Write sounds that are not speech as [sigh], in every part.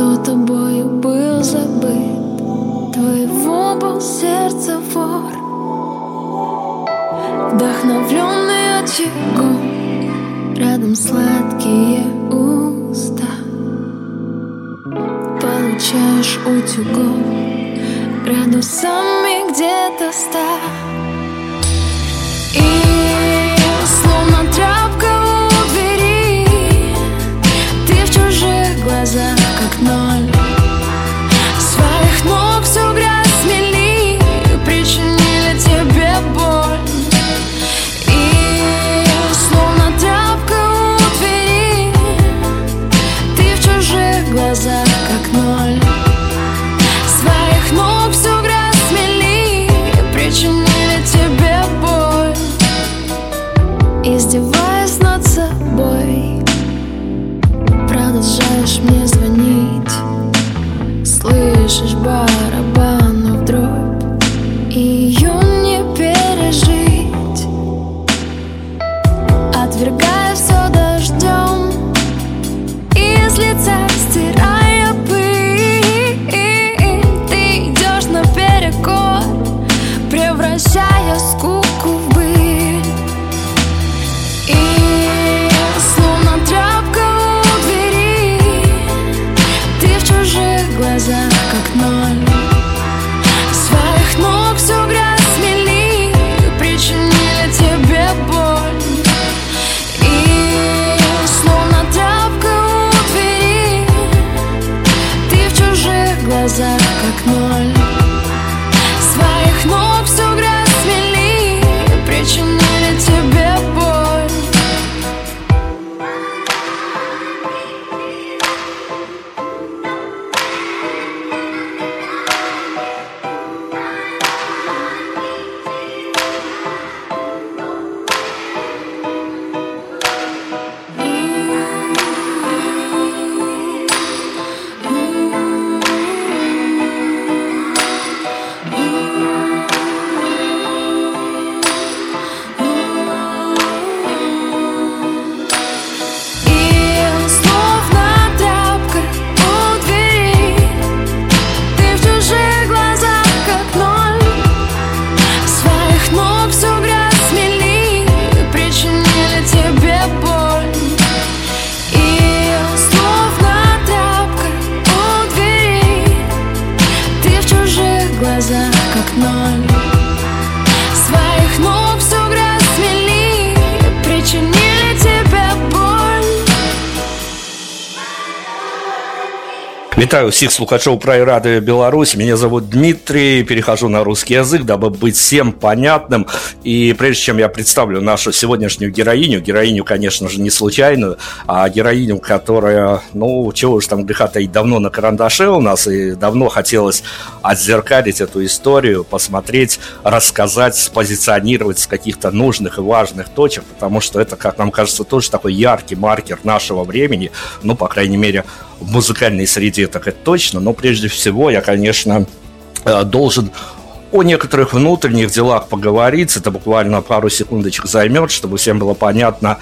Кто тобою был забыт. Твоего был сердце вор. Вдохновленный очагом. Рядом сладкие уста. Получаешь утюгом. Градусами где-то ста Вітаю всех слухачоў пра радыё Беларусь меня зовут Дмитрий. Перехожу на русский язык дабы быть всем понятным. И прежде чем я представлю нашу сегодняшнюю героиню героиню конечно же не случайную а героиню которая ну чего уж там греха таить давно на карандаше у нас и давно хотелось отзеркалить эту историю посмотреть рассказать спозиционировать с каких-то нужных и важных точек потому что это как нам кажется тоже такой яркий маркер нашего времени. Ну по крайней мере в музыкальной среде так это точно, но прежде всего я, конечно, э, должен о некоторых внутренних делах поговорить. Это буквально пару секундочек займет, чтобы всем было понятно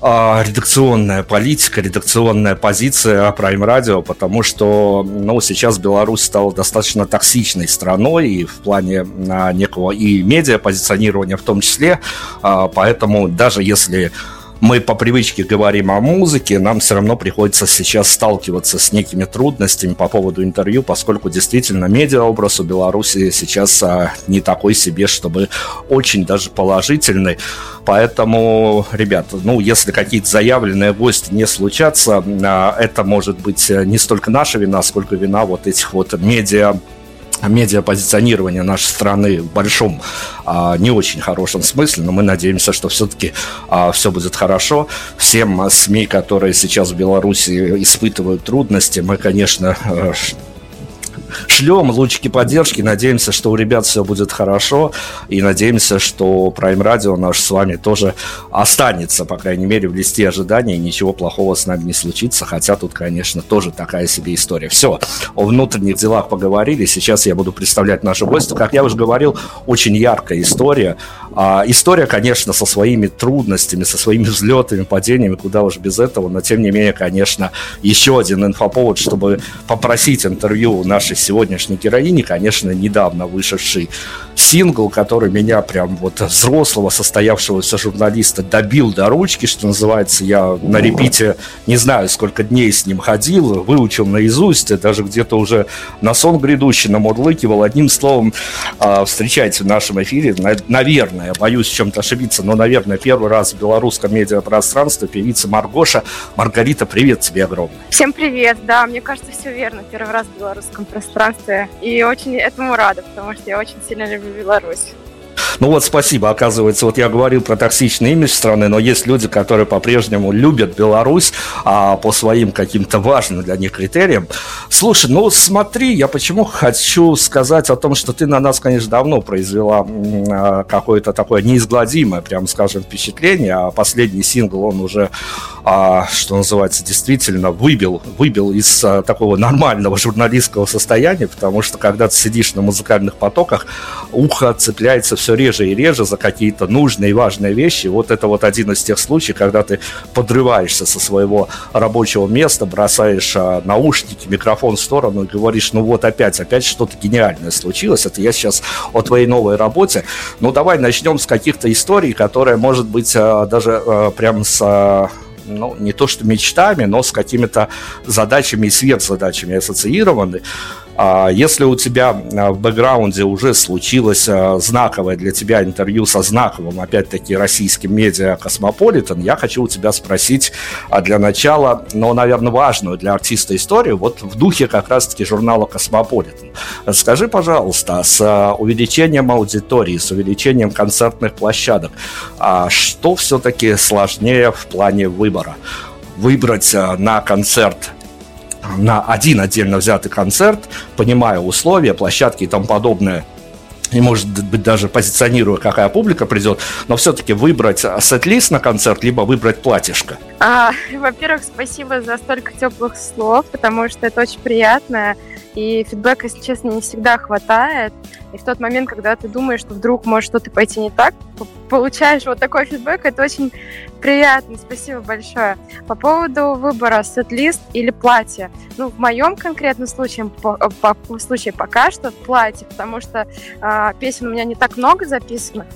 а, редакционная политика, редакционная позиция Prime Radio, потому что ну, сейчас Беларусь стала достаточно токсичной страной и в плане а, некого и медиа позиционирования в том числе, а, поэтому даже если мы по привычке говорим о музыке, нам все равно приходится сейчас сталкиваться с некими трудностями по поводу интервью, поскольку действительно медиаобраз у Беларуси сейчас а, не такой себе, чтобы очень даже положительный. Поэтому, ребята, ну, если какие-то заявленные гости не случатся, а, это может быть не столько наша вина, сколько вина вот этих вот медиа медиапозиционирования нашей страны в большом, а, не очень хорошем смысле, но мы надеемся, что все-таки а, все будет хорошо. Всем СМИ, которые сейчас в Беларуси испытывают трудности, мы, конечно, э, шлем лучики поддержки. Надеемся, что у ребят все будет хорошо. И надеемся, что Prime Radio наш с вами тоже останется, по крайней мере, в листе ожиданий. И ничего плохого с нами не случится. Хотя тут, конечно, тоже такая себе история. Все, о внутренних делах поговорили. Сейчас я буду представлять нашу гостю. Как я уже говорил, очень яркая история. А, история, конечно, со своими трудностями, со своими взлетами, падениями, куда уж без этого. Но, тем не менее, конечно, еще один инфоповод, чтобы попросить интервью нашей сегодняшней героини, конечно, недавно вышедший сингл, который меня прям вот взрослого состоявшегося журналиста добил до ручки, что называется. Я на репите не знаю, сколько дней с ним ходил, выучил наизусть, даже где-то уже на сон грядущий намурлыкивал. Одним словом, а, встречайте в нашем эфире, наверное, боюсь чем-то ошибиться, но, наверное, первый раз в белорусском медиапространстве певица Маргоша. Маргарита, привет тебе огромный. Всем привет, да, мне кажется, все верно, первый раз в белорусском пространстве. И очень этому рада, потому что я очень сильно люблю Беларусь. Ну вот, спасибо. Оказывается, вот я говорил про токсичный имидж страны, но есть люди, которые по-прежнему любят Беларусь а, по своим каким-то важным для них критериям. Слушай, ну смотри, я почему хочу сказать о том, что ты на нас, конечно, давно произвела а, какое-то такое неизгладимое, прям скажем, впечатление, а последний сингл, он уже, а, что называется, действительно выбил, выбил из а, такого нормального журналистского состояния, потому что когда ты сидишь на музыкальных потоках, ухо цепляется все реже и реже за какие-то нужные и важные вещи. Вот это вот один из тех случаев, когда ты подрываешься со своего рабочего места, бросаешь а, наушники, микрофон в сторону и говоришь, ну вот опять, опять что-то гениальное случилось. Это я сейчас о твоей новой работе. Ну давай начнем с каких-то историй, которые, может быть, а, даже а, прям с ну, не то что мечтами, но с какими-то задачами и сверхзадачами ассоциированы. А если у тебя а, в бэкграунде уже случилось а, знаковое для тебя интервью со знаковым, опять-таки, российским медиа «Космополитен», я хочу у тебя спросить для начала, но, наверное, важную для артиста историю, вот в духе как раз-таки журнала «Космополитен». Скажи, пожалуйста, с увеличением аудитории, с увеличением концертных площадок, что все-таки сложнее в плане выбора? Выбрать на концерт на один отдельно взятый концерт, понимая условия, площадки и тому подобное, и, может быть, даже позиционируя, какая публика придет, но все-таки выбрать сет-лист на концерт, либо выбрать платьишко? А, во-первых, спасибо за столько теплых слов, потому что это очень приятно, и фидбэка, если честно, не всегда хватает. И в тот момент, когда ты думаешь, что вдруг может что-то пойти не так, получаешь вот такой фидбэк, это очень приятно. Спасибо большое. По поводу выбора сет-лист или платье. Ну, в моем конкретном случае, по, по, случае пока что платье, потому что э, песен у меня не так много записано.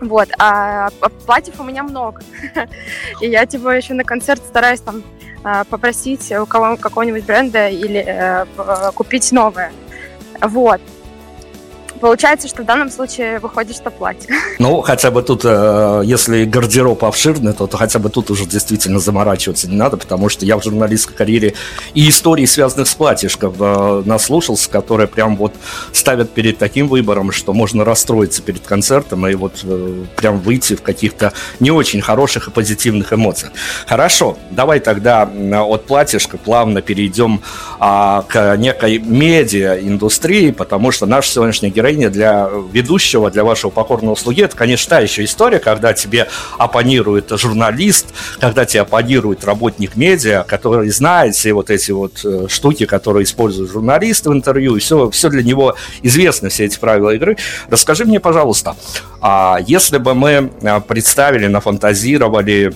Вот, а, а платьев у меня много. [laughs] И я типа еще на концерт стараюсь там а, попросить у кого какого-нибудь бренда или э, купить новое. Вот. Получается, что в данном случае выходит, что платье. [laughs] Ну, хотя бы тут, э, если гардероб обширный, то, то хотя бы тут уже действительно заморачиваться не надо, потому что я в журналистской карьере и истории, связанных с платьишком, э, наслушался, которые прям вот ставят перед таким выбором, что можно расстроиться перед концертом и вот э, прям выйти в каких-то не очень хороших и позитивных эмоциях. Хорошо, давай тогда от платьишка плавно перейдем а, к некой медиа-индустрии, потому что наш сегодняшний герой героиня для ведущего, для вашего покорного слуги, это, конечно, та еще история, когда тебе оппонирует журналист, когда тебе оппонирует работник медиа, который знает все вот эти вот э, штуки, которые используют журналисты в интервью, и все, все для него известно, все эти правила игры. Расскажи мне, пожалуйста, а если бы мы э, представили, нафантазировали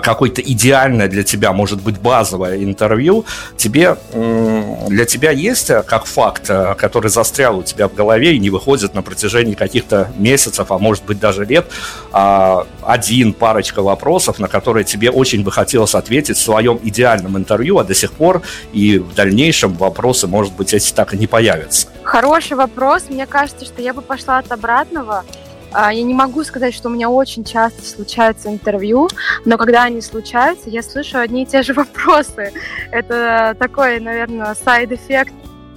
какое-то идеальное для тебя, может быть, базовое интервью, тебе, для тебя есть э, как факт, э, который застрял у тебя в голове и не выходит на протяжении каких-то месяцев, а может быть даже лет, а, один, парочка вопросов, на которые тебе очень бы хотелось ответить в своем идеальном интервью, а до сих пор и в дальнейшем вопросы, может быть, эти так и не появятся? Хороший вопрос. Мне кажется, что я бы пошла от обратного. А, я не могу сказать, что у меня очень часто случаются интервью, но когда они случаются, я слышу одни и те же [laughs] вопросы. Это такой, наверное, side effect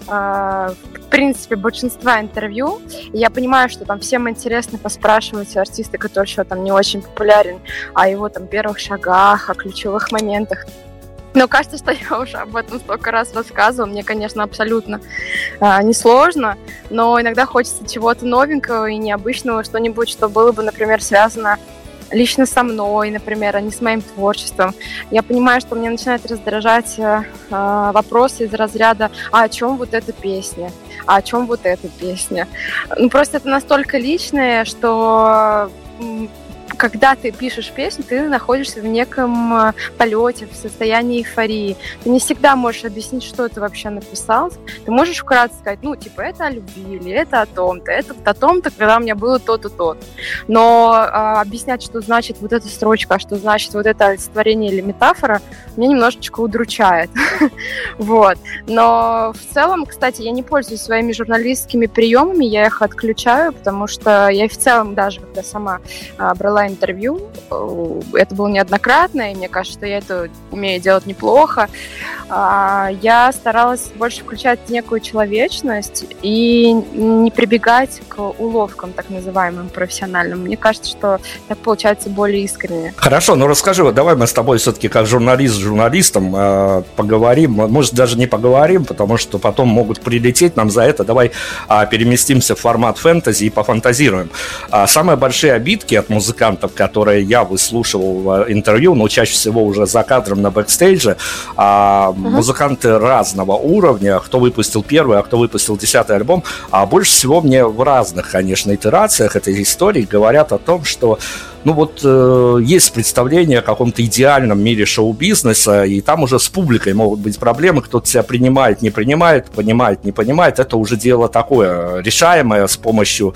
а, принципе, большинства интервью. Я понимаю, что там всем интересно поспрашивать артиста, который еще там не очень популярен, о его там первых шагах, о ключевых моментах. Но кажется, что [laughs] я уже об этом столько раз рассказывала. Мне, конечно, абсолютно э, несложно, но иногда хочется чего-то новенького и необычного, что-нибудь, что было бы, например, связано лично со мной, например, а не с моим творчеством. Я понимаю, что мне начинает раздражать э, вопросы из разряда «А о чем вот эта песня? А о чем вот эта песня?» Ну, просто это настолько личное, что когда ты пишешь песню, ты находишься в неком э, полете, в состоянии эйфории. Ты не всегда можешь объяснить, что ты вообще написал. Ты можешь вкратце сказать, ну, типа, это о любви, или это о том-то, это о том-то, когда у меня было то-то, то-то. Но а, объяснять, что значит вот эта строчка, что значит вот это олицетворение или метафора, меня немножечко удручает. [laughs] вот. Но в целом, кстати, я не пользуюсь своими журналистскими приемами, я их отключаю, потому что я в целом даже, когда сама а, брала интервью. Это было неоднократно, и мне кажется, что я это умею делать неплохо. А, я старалась больше включать некую человечность и не прибегать к уловкам, так называемым, профессиональным. Мне кажется, что так получается более искренне. Хорошо, ну расскажи, вот давай мы с тобой все-таки как журналист с журналистом э, поговорим. Может, даже не поговорим, потому что потом могут прилететь нам за это. Давай э, переместимся в формат фэнтези и пофантазируем. Самые большие обидки от музыкантов музыкантов, которые я выслушивал в интервью, но чаще всего уже за кадром на бэкстейдже, а угу. музыканты разного уровня, кто выпустил первый, а кто выпустил десятый альбом, а больше всего мне в разных, конечно, итерациях этой истории говорят о том, что ну вот э, есть представление о каком-то идеальном мире шоу-бизнеса, и там уже с публикой могут быть проблемы, кто-то себя принимает, не принимает, понимает, не понимает, это уже дело такое решаемое с помощью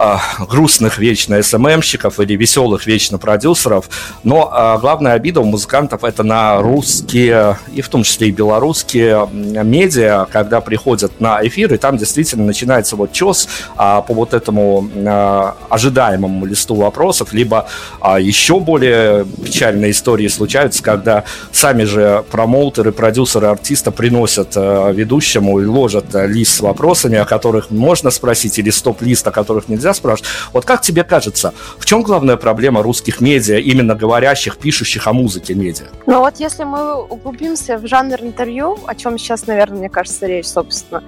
э, грустных вечно СММщиков или веселых вечно продюсеров, но э, главная обида у музыкантов это на русские и в том числе и белорусские медиа, когда приходят на эфир, и там действительно начинается вот чес а, по вот этому а, ожидаемому листу вопросов, либо а, еще более печальные истории случаются, когда сами же промоутеры, продюсеры артиста приносят а, ведущему и ложат а, лист с вопросами, о которых можно спросить, или стоп-лист, о которых нельзя нельзя спрашивать. Вот как тебе кажется, в чем главная проблема русских медиа, именно говорящих, пишущих о музыке медиа? Ну вот если мы углубимся в жанр интервью, о чем сейчас, наверное, мне кажется, речь, собственно,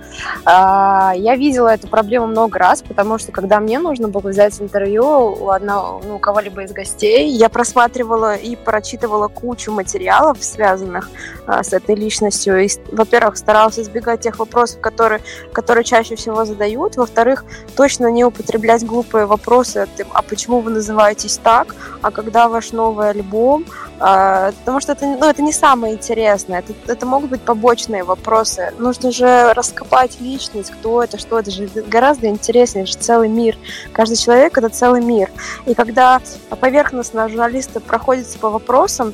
а, я видела эту проблему много раз, потому что когда мне нужно было взять интервью у, одного, ну, у кого-либо из гостей, я просматривала и прочитывала кучу материалов, связанных а, с этой личностью. И, во-первых, старалась избегать тех вопросов, которые, которые чаще всего задают. Во-вторых, точно не употреблять глупые вопросы, а почему вы называетесь так, а когда ваш новый альбом, а, потому что это, ну, это не самое интересное, это, это могут быть побочные вопросы. Нужно же раскопать личность, кто это, что это же гораздо интереснее, это же целый мир. Каждый человек это целый мир. И когда поверхностно журналисты проходятся по вопросам,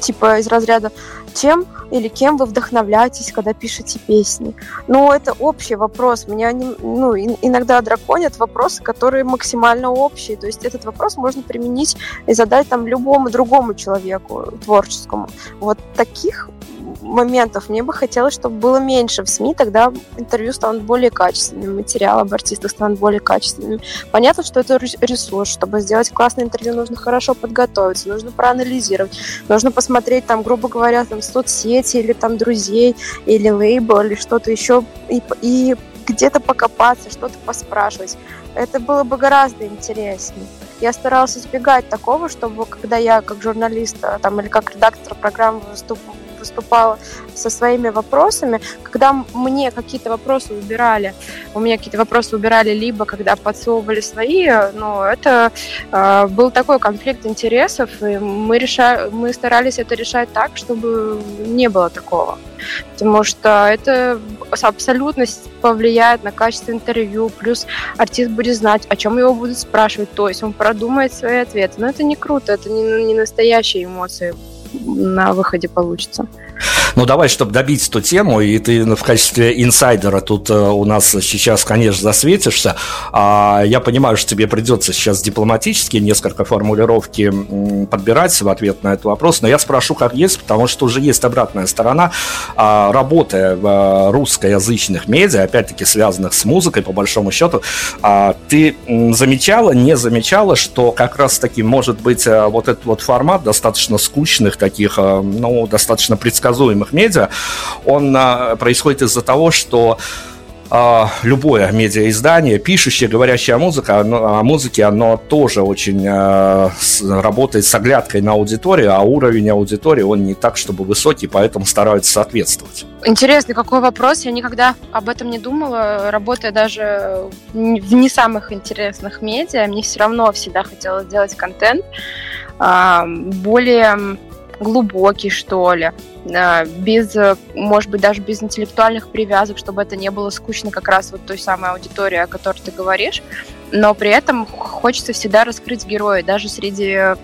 типа из разряда чем или кем вы вдохновляетесь, когда пишете песни. Но это общий вопрос. Меня не, ну, иногда драконят вопросы, которые максимально общие. То есть этот вопрос можно применить и задать там любому другому человеку творческому. Вот таких моментов мне бы хотелось, чтобы было меньше в СМИ, тогда интервью станут более качественными, материал об артистах станут более качественными. Понятно, что это ресурс, чтобы сделать классное интервью, нужно хорошо подготовиться, нужно проанализировать, нужно посмотреть там, грубо говоря, там соцсети или там друзей, или лейбл, или что-то еще, и, и где-то покопаться, что-то поспрашивать. Это было бы гораздо интереснее. Я старалась избегать такого, чтобы когда я как журналист там, или как редактор программы выступ, выступала со своими вопросами, когда мне какие-то вопросы убирали, у меня какие-то вопросы убирали, либо когда подсовывали свои, но это э, был такой конфликт интересов, и мы, реша... мы старались это решать так, чтобы не было такого. Потому что это абсолютно повлияет на качество интервью, плюс артист будет знать, о чем его будут спрашивать, то есть он продумает свои ответы. Но это не круто, это не, не настоящие эмоции на выходе получится. Ну, давай, чтобы добить эту тему, и ты в качестве инсайдера тут э, у нас сейчас, конечно, засветишься. А я понимаю, что тебе придется сейчас дипломатически несколько формулировки подбирать в ответ на этот вопрос, но я спрошу, как есть, потому что уже есть обратная сторона. А, работая в э, русскоязычных медиа, опять-таки связанных с музыкой, по большому счету, а, ты замечала, не замечала, что как раз-таки может быть э, вот этот вот формат достаточно скучных таких, ну, достаточно предсказуемых медиа, он а, происходит из-за того, что а, любое медиаиздание, пишущее, говорящее о музыке, оно, о музыке, оно тоже очень э, с, работает с оглядкой на аудиторию, а уровень аудитории, он не так, чтобы высокий, поэтому стараются соответствовать. Интересный какой вопрос. Я никогда об этом не думала, работая даже в не самых интересных медиа. Мне все равно всегда хотелось делать контент более глубокий, что ли, без, может быть, даже без интеллектуальных привязок, чтобы это не было скучно как раз вот той самой аудитории, о которой ты говоришь, но при этом хочется всегда раскрыть героя, даже среди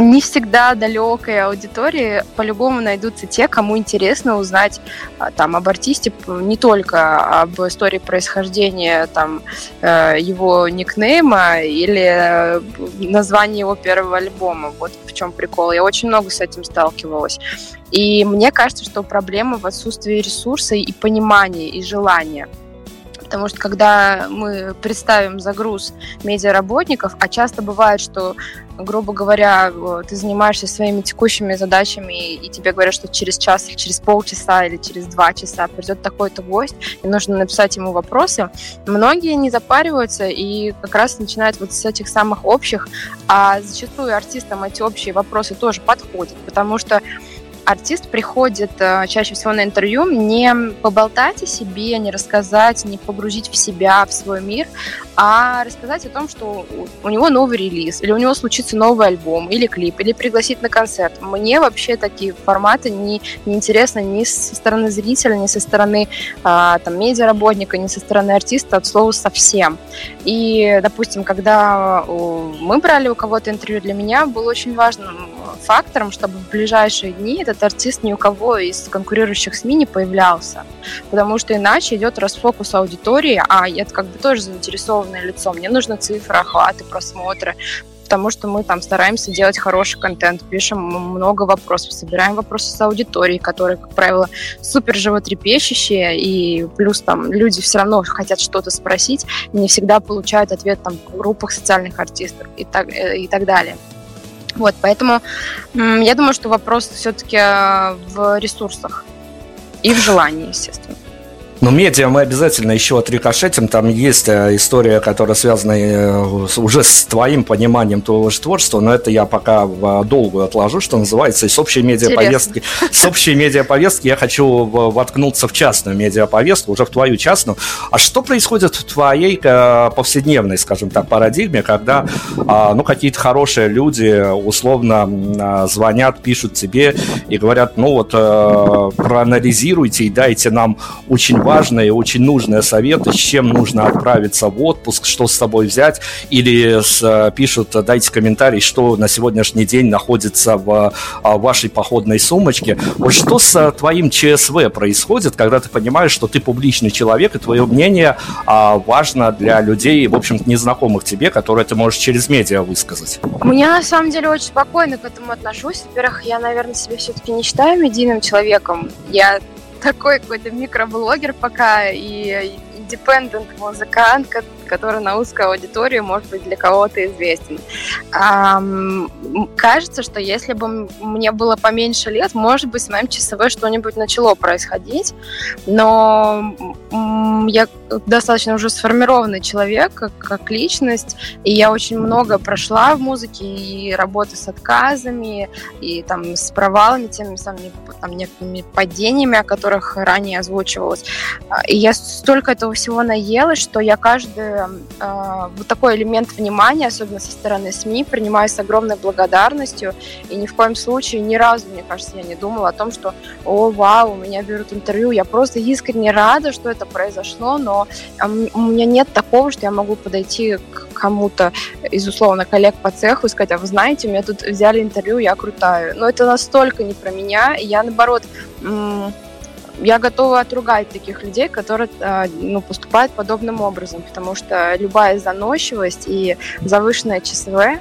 не всегда далекой аудитории по-любому найдутся те, кому интересно узнать а, там об артисте не только об истории происхождения там э, его никнейма или э, названия его первого альбома. Вот в чем прикол. Я очень много с этим сталкивалась. И мне кажется, что проблема в отсутствии ресурса и понимания, и желания потому что когда мы представим загруз медиаработников, а часто бывает, что грубо говоря, ты занимаешься своими текущими задачами, и тебе говорят, что через час или через полчаса или через два часа придет такой-то гость, и нужно написать ему вопросы, многие не запариваются и как раз начинают вот с этих самых общих, а зачастую артистам эти общие вопросы тоже подходят, потому что артист приходит э, чаще всего на интервью не поболтать о себе, не рассказать, не погрузить в себя, в свой мир, а рассказать о том, что у него новый релиз, или у него случится новый альбом, или клип, или пригласить на концерт. Мне вообще такие форматы не, не интересны ни со стороны зрителя, ни со стороны а, там, медиаработника, ни со стороны артиста, от слова совсем. И, допустим, когда мы брали у кого-то интервью, для меня был очень важным фактором, чтобы в ближайшие дни этот артист ни у кого из конкурирующих СМИ не появлялся. Потому что иначе идет расфокус аудитории, а я как бы тоже заинтересованное лицо. Мне нужны цифры, охваты, просмотры потому что мы там стараемся делать хороший контент, пишем много вопросов, собираем вопросы с аудиторией, которые, как правило, супер животрепещущие, и плюс там люди все равно хотят что-то спросить, не всегда получают ответ там в группах социальных артистов и так, э, и так далее. Вот, поэтому я думаю, что вопрос все-таки э, в ресурсах и в желании, естественно. Но медиа мы обязательно еще отрикошетим. Там есть э, история, которая связана э, уже с твоим пониманием твоего же творчества, но это я пока в долгую отложу, что называется. И с общей медиаповестки, с общей медиаповестки я хочу воткнуться в частную медиаповестку, уже в твою частную. А что происходит в твоей э, повседневной, скажем так, парадигме, когда а, ну, какие-то хорошие люди условно звонят, пишут тебе и говорят, ну вот проанализируйте и дайте нам очень важные, очень нужные советы, с чем нужно отправиться в отпуск, что с собой взять, или с, э, пишут, дайте комментарий, что на сегодняшний день находится в, а, в вашей походной сумочке. Вот что с э, твоим ЧСВ происходит, когда ты понимаешь, что ты публичный человек, и твое мнение а, важно для людей, в общем-то, незнакомых тебе, которые ты можешь через медиа высказать? Мне на самом деле очень спокойно к этому отношусь. Во-первых, я, наверное, себя все-таки не считаю медийным человеком. Я такой какой-то микроблогер пока и independent музыкант, который на узкой аудитории может быть для кого-то известен. кажется, что если бы мне было поменьше лет, может быть, с моим часовой что-нибудь начало происходить, но я достаточно уже сформированный человек, как, как личность, и я очень много прошла в музыке, и работы с отказами, и там с провалами, теми самыми там, некими падениями, о которых ранее озвучивалось. И я столько этого всего наелась, что я каждый э, вот такой элемент внимания, особенно со стороны СМИ, принимаю с огромной благодарностью. И ни в коем случае, ни разу, мне кажется, я не думала о том, что, о, вау, у меня берут интервью. Я просто искренне рада, что это произошло, но у меня нет такого, что я могу подойти к кому-то из, условно, коллег по цеху и сказать, а вы знаете, у меня тут взяли интервью, я крутая. Но это настолько не про меня, я, наоборот, я готова отругать таких людей, которые а, ну, поступают подобным образом, потому что любая заносчивость и завышенное ЧСВ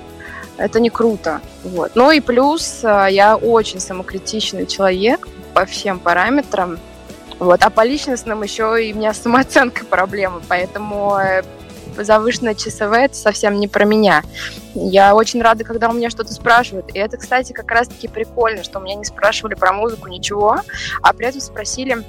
это не круто. Вот. Ну и плюс а, я очень самокритичный человек по всем параметрам. Вот. А по личностным еще и у меня самооценка [laughs] проблемы, поэтому э, завышенное часовое это совсем не про меня. Я очень рада, когда у меня что-то спрашивают. И это, кстати, как раз-таки прикольно, что у меня не спрашивали про музыку ничего, а при этом спросили,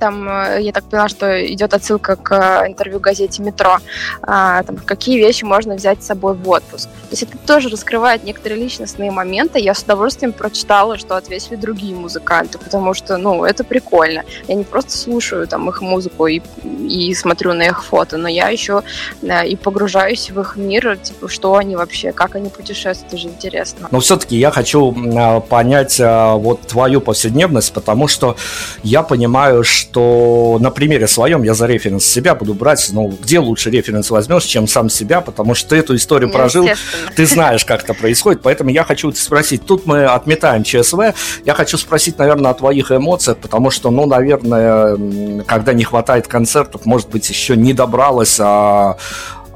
там, э, я так поняла, что идет отсылка к э, интервью газете «Метро», а, там, какие вещи можно взять с собой в отпуск. То есть это тоже раскрывает некоторые личностные моменты. Я с удовольствием прочитала, что ответили другие музыканты, потому что, ну, это прикольно. Я не просто слушаю там их музыку и, и смотрю на их фото, но я еще да, и погружаюсь в их мир, типа, что они вообще, как они путешествуют, это же интересно. Но все-таки я хочу а, понять а, вот твою повседневность, потому что я понимаю, что что на примере своем я за референс себя буду брать, ну, где лучше референс возьмешь, чем сам себя, потому что ты эту историю ну, прожил, ты знаешь, как это происходит, поэтому я хочу спросить, тут мы отметаем ЧСВ, я хочу спросить, наверное, о твоих эмоциях, потому что, ну, наверное, когда не хватает концертов, может быть, еще не добралась, а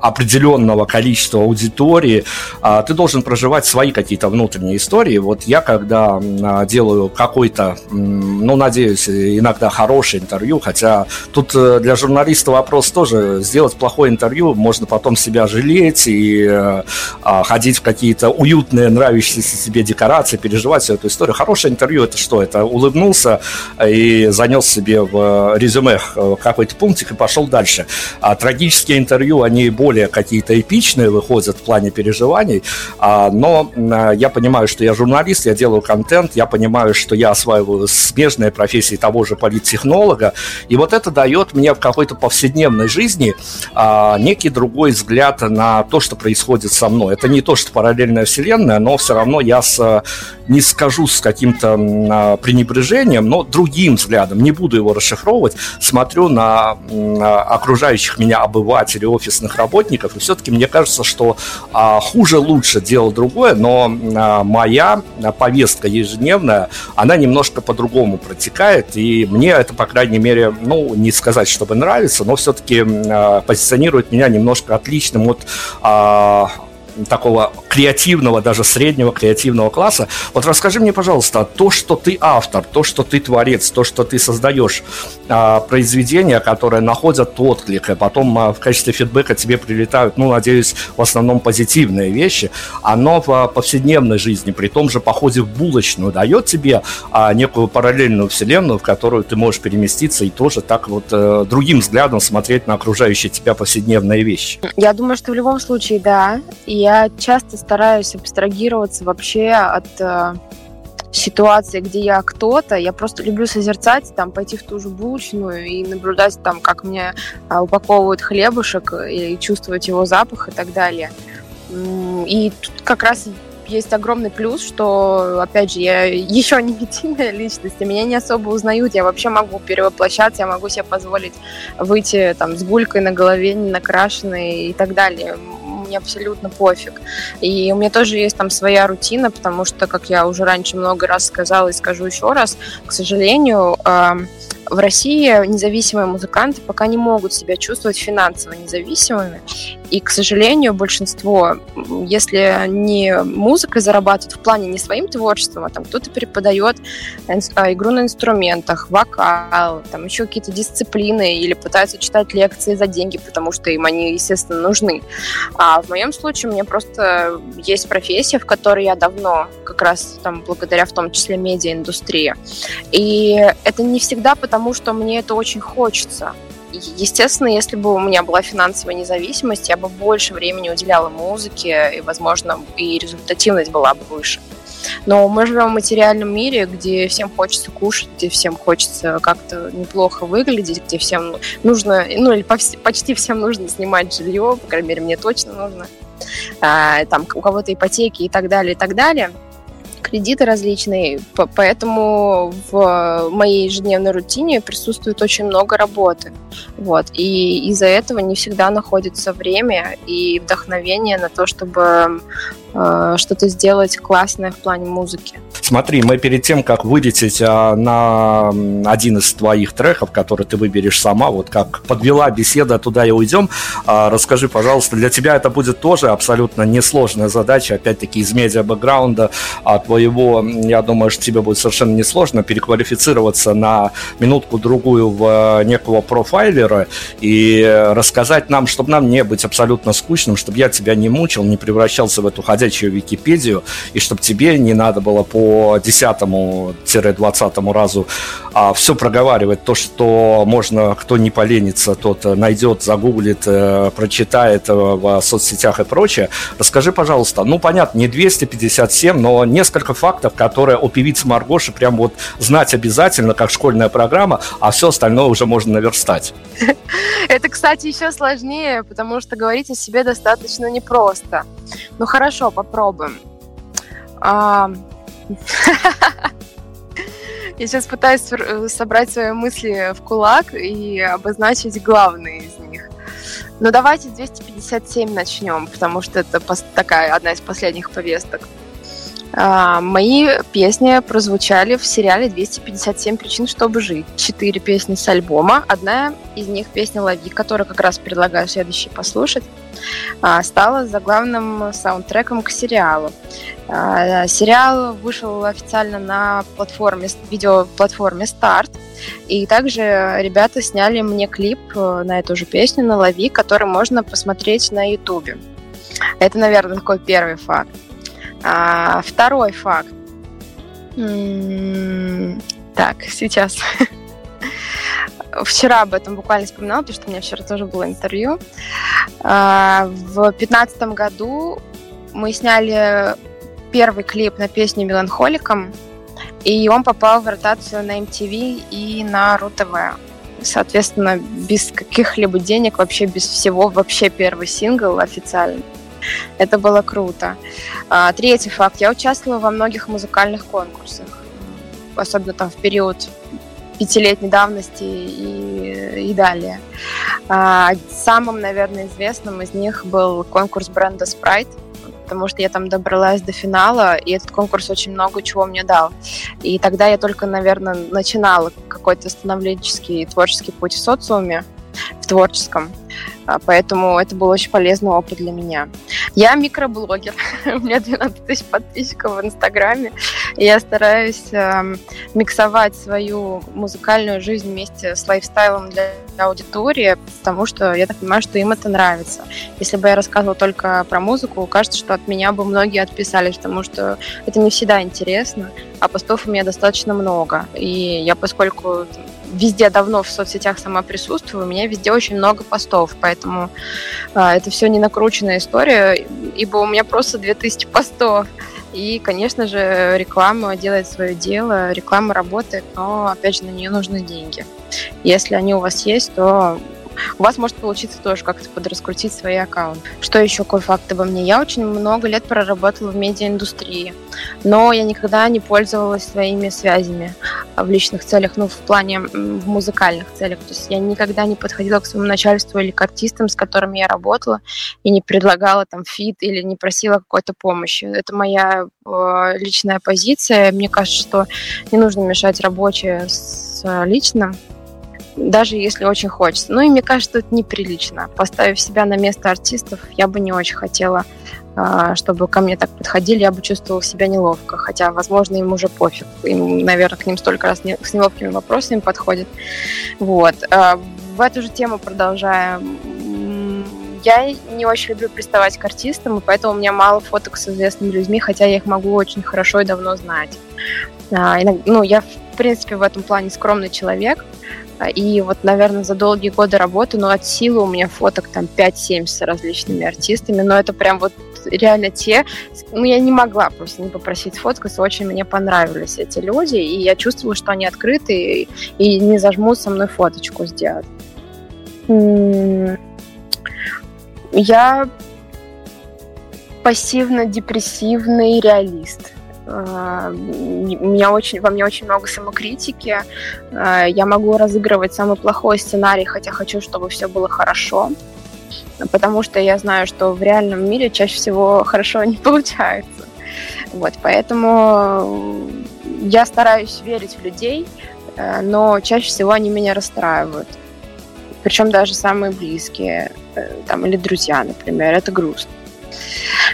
определенного количества аудитории, а, ты должен проживать свои какие-то внутренние истории. Вот я, когда а, делаю какой-то, ну, надеюсь, иногда хорошее интервью, хотя тут э, для журналиста вопрос тоже, сделать плохое интервью, можно потом себя жалеть и а, ходить в какие-то уютные, нравящиеся себе декорации, переживать всю эту историю. Хорошее интервью это что? Это улыбнулся и занес себе в резюме э, какой-то пунктик и пошел дальше. А трагические интервью, они более более какие-то эпичные выходят в плане переживаний, а, но а, я понимаю, что я журналист, я делаю контент, я понимаю, что я осваиваю смежные профессии того же политтехнолога, и вот это дает мне в какой-то повседневной жизни а, некий другой взгляд на то, что происходит со мной. Это не то, что параллельная вселенная, но все равно я с, не скажу с каким-то пренебрежением, но другим взглядом, не буду его расшифровывать, смотрю на окружающих меня обывателей, офисных работников, работников. И все-таки мне кажется, что а, хуже лучше дело другое, но а, моя повестка ежедневная, она немножко по-другому протекает. И мне это, по крайней мере, ну, не сказать, чтобы нравится, но все-таки а, позиционирует меня немножко отличным от а, такого креативного, даже среднего креативного класса. Вот расскажи мне, пожалуйста, то, что ты автор, то, что ты творец, то, что ты создаешь а, произведения, которые находят отклик, и потом а, в качестве фидбэка тебе прилетают, ну, надеюсь, в основном позитивные вещи, оно в а, повседневной жизни, при том же походе в булочную, дает тебе а, некую параллельную вселенную, в которую ты можешь переместиться и тоже так вот а, другим взглядом смотреть на окружающие тебя повседневные вещи. Я думаю, что в любом случае, да. И я часто стараюсь абстрагироваться вообще от э, ситуации, где я кто-то. Я просто люблю созерцать, там, пойти в ту же булочную и наблюдать, там, как мне э, упаковывают хлебушек и чувствовать его запах и так далее. И тут как раз есть огромный плюс, что, опять же, я [laughs] еще не медийная личность, и меня не особо узнают. Я вообще могу перевоплощаться, я могу себе позволить выйти там с гулькой на голове, не накрашенной и так далее мне абсолютно пофиг. И у меня тоже есть там своя рутина, потому что, как я уже раньше много раз сказала и скажу еще раз, к сожалению, в России независимые музыканты пока не могут себя чувствовать финансово независимыми. И, к сожалению, большинство, если не музыкой зарабатывают в плане не своим творчеством, а там кто-то преподает а, игру на инструментах, вокал, там еще какие-то дисциплины или пытаются читать лекции за деньги, потому что им они, естественно, нужны. А в моем случае у меня просто есть профессия, в которой я давно, как раз там благодаря в том числе медиаиндустрии. И это не всегда потому что мне это очень хочется. Естественно, если бы у меня была финансовая независимость, я бы больше времени уделяла музыке, и, возможно, и результативность была бы выше. Но мы живем в материальном мире, где всем хочется кушать, где всем хочется как-то неплохо выглядеть, где всем нужно, ну или почти всем нужно снимать жилье, по крайней мере, мне точно нужно. А, там у кого-то ипотеки и так далее, и так далее кредиты различные, поэтому в моей ежедневной рутине присутствует очень много работы. Вот. И из-за этого не всегда находится время и вдохновение на то, чтобы э, что-то сделать классное в плане музыки. Смотри, мы перед тем, как вылететь а, на один из твоих треков, который ты выберешь сама, вот как подвела беседа, туда и уйдем, а, расскажи, пожалуйста, для тебя это будет тоже абсолютно несложная задача, опять-таки из медиа-бэкграунда а твоего, я думаю, что тебе будет совершенно несложно переквалифицироваться на минутку-другую в э, некого профайлера и рассказать нам, чтобы нам не быть абсолютно скучным, чтобы я тебя не мучил, не превращался в эту ходячую Википедию, и чтобы тебе не надо было по по 10-20 разу а, все проговаривать, то, что можно, кто не поленится, тот найдет, загуглит, э, прочитает э, в соцсетях и прочее. Расскажи, пожалуйста, ну, понятно, не 257, но несколько фактов, которые у певицы Маргоши прям вот знать обязательно, как школьная программа, а все остальное уже можно наверстать. Это, кстати, еще сложнее, потому что говорить о себе достаточно непросто. Ну хорошо, попробуем. А, [laughs] я сейчас пытаюсь э, собрать свои мысли в кулак и обозначить главные из них. Но давайте с 257 начнем, потому что это такая одна из последних повесток. А, мои песни прозвучали в сериале «257 причин, чтобы жить». Четыре песни с альбома. Одна из них песня «Лови», которую как раз предлагаю следующий послушать, стала заглавным саундтреком к сериалу. А, сериал вышел официально на платформе, видеоплатформе Старт. И также ребята сняли мне клип э, на эту же песню «На лови», который можно посмотреть на Ютубе. Это, наверное, такой первый факт. А, второй факт. М-м- так, сейчас. [laughs] Вчера об этом буквально вспоминала, потому что у меня вчера тоже было интервью. А, в 2015 году мы сняли первый клип на песню «Меланхоликом», и он попал в ротацию на MTV и на РУ-ТВ. Соответственно, без каких-либо денег, вообще без всего, вообще первый сингл официально. Это было круто. А, третий факт. Я участвовала во многих музыкальных конкурсах, особенно там в период пятилетней давности и, и далее. А, самым, наверное, известным из них был конкурс бренда Sprite, потому что я там добралась до финала, и этот конкурс очень много чего мне дал. И тогда я только, наверное, начинала какой-то становленческий творческий путь в социуме, в творческом. А, поэтому это был очень полезный опыт для меня. Я микроблогер. [laughs] У меня 12 тысяч подписчиков в Инстаграме. Я стараюсь э, миксовать свою музыкальную жизнь вместе с лайфстайлом для аудитории, потому что я так понимаю, что им это нравится. Если бы я рассказывала только про музыку, кажется, что от меня бы многие отписались, потому что это не всегда интересно, а постов у меня достаточно много. И я, поскольку везде давно в соцсетях сама присутствую, у меня везде очень много постов, поэтому а, это все не накрученная история, ибо у меня просто 2000 постов. И, конечно же, реклама делает свое дело, реклама работает, но, опять же, на нее нужны деньги. Если они у вас есть, то у вас может получиться тоже как-то подраскрутить свои аккаунты. Что еще какой факт обо мне? Я очень много лет проработала в медиаиндустрии, но я никогда не пользовалась своими связями в личных целях, ну, в плане в музыкальных целях. То есть я никогда не подходила к своему начальству или к артистам, с которыми я работала, и не предлагала там фит или не просила какой-то помощи. Это моя э, личная позиция. Мне кажется, что не нужно мешать рабочее с личным даже если очень хочется. Ну и мне кажется, это неприлично. Поставив себя на место артистов, я бы не очень хотела, а, чтобы ко мне так подходили, я бы чувствовала себя неловко. Хотя, возможно, им уже пофиг. Им, наверное, к ним столько раз с неловкими вопросами подходит. Вот. А, в эту же тему продолжая, я не очень люблю приставать к артистам, и поэтому у меня мало фоток с известными людьми, хотя я их могу очень хорошо и давно знать. А, ну, я, в принципе, в этом плане скромный человек, и вот, наверное, за долгие годы работы, ну, от силы у меня фоток там 5-7 с различными артистами, но это прям вот реально те, ну, я не могла просто не попросить сфоткаться, очень мне понравились эти люди, и я чувствовала, что они открыты и, и не зажмут со мной фоточку сделать. Я пассивно-депрессивный реалист. Э, у меня очень, во мне очень много самокритики. Э, я могу разыгрывать самый плохой сценарий, хотя хочу, чтобы все было хорошо. Потому что я знаю, что в реальном мире чаще всего [laughs] хорошо не получается. Вот, поэтому я стараюсь верить в людей, э, но чаще всего они меня расстраивают. Причем даже самые близкие, там, или друзья, например, это грустно.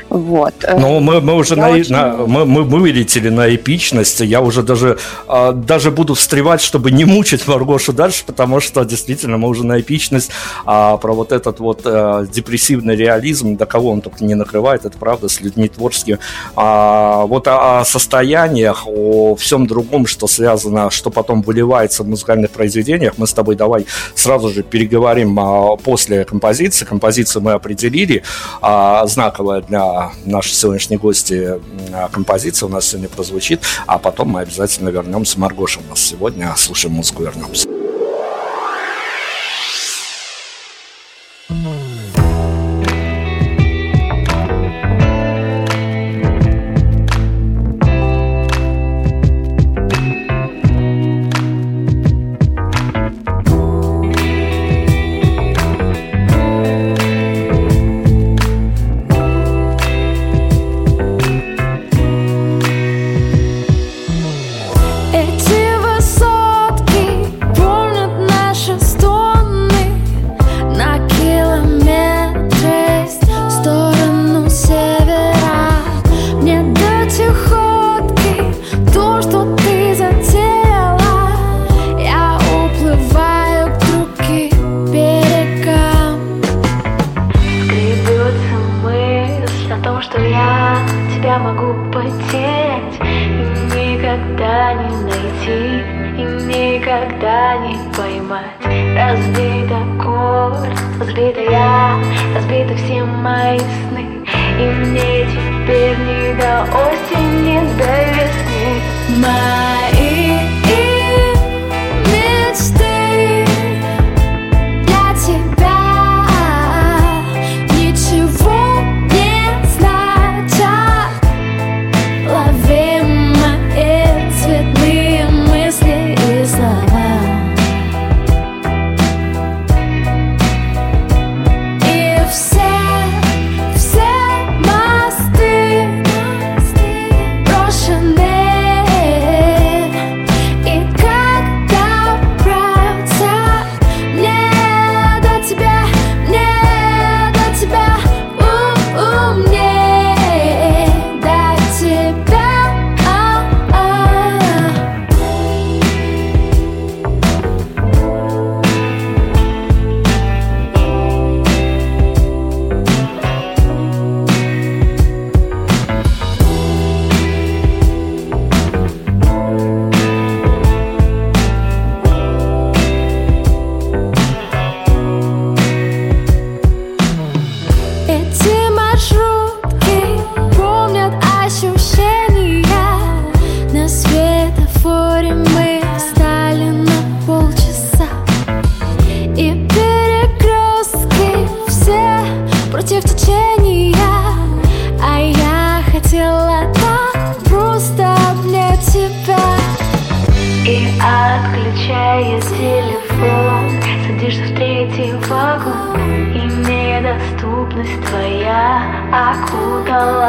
Вот. Ну, мы, мы уже на, очень... на, мы, мы вылетели на эпичность. Я уже даже, а, даже буду встревать, чтобы не мучить Маргошу дальше, потому что действительно мы уже на эпичность, а про вот этот вот а, депрессивный реализм, до кого он только не накрывает, это правда, с людьми творческими. А, вот о, о состояниях, о всем другом, что связано, что потом выливается в музыкальных произведениях, мы с тобой давай сразу же переговорим а, после композиции. Композицию мы определили, а, знаковая для наши сегодняшние гости композиция у нас сегодня прозвучит, а потом мы обязательно вернемся. Маргоша у нас сегодня, слушаем музыку, вернемся.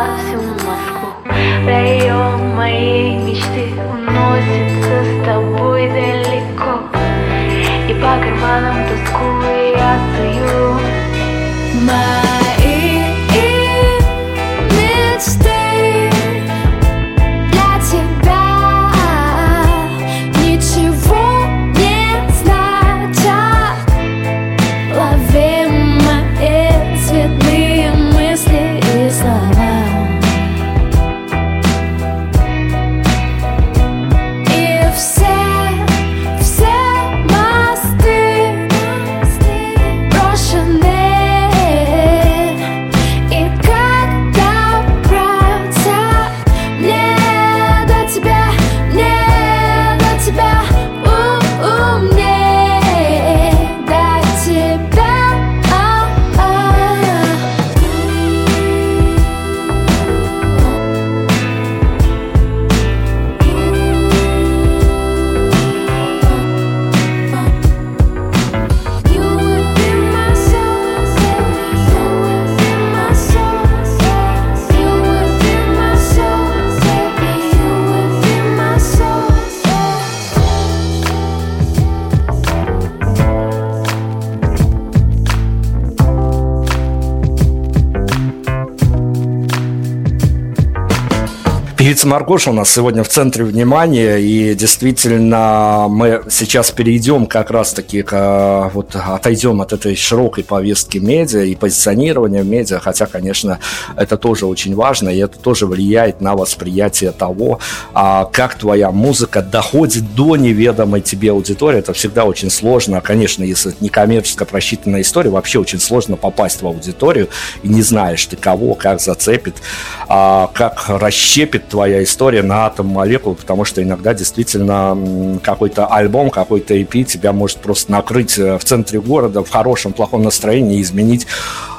Passe um masco, play on me mistake. Маргоша у нас сегодня в центре внимания, и действительно мы сейчас перейдем как раз-таки, к, вот отойдем от этой широкой повестки медиа и позиционирования медиа, хотя, конечно, это тоже очень важно, и это тоже влияет на восприятие того, а, как твоя музыка доходит до неведомой тебе аудитории. Это всегда очень сложно. Конечно, если это не коммерческая просчитанная история, вообще очень сложно попасть в аудиторию, и не знаешь ты кого, как зацепит, а, как расщепит твоя история на атом молекул, потому что иногда действительно какой-то альбом, какой-то EP тебя может просто накрыть э, в центре города в хорошем, плохом настроении и изменить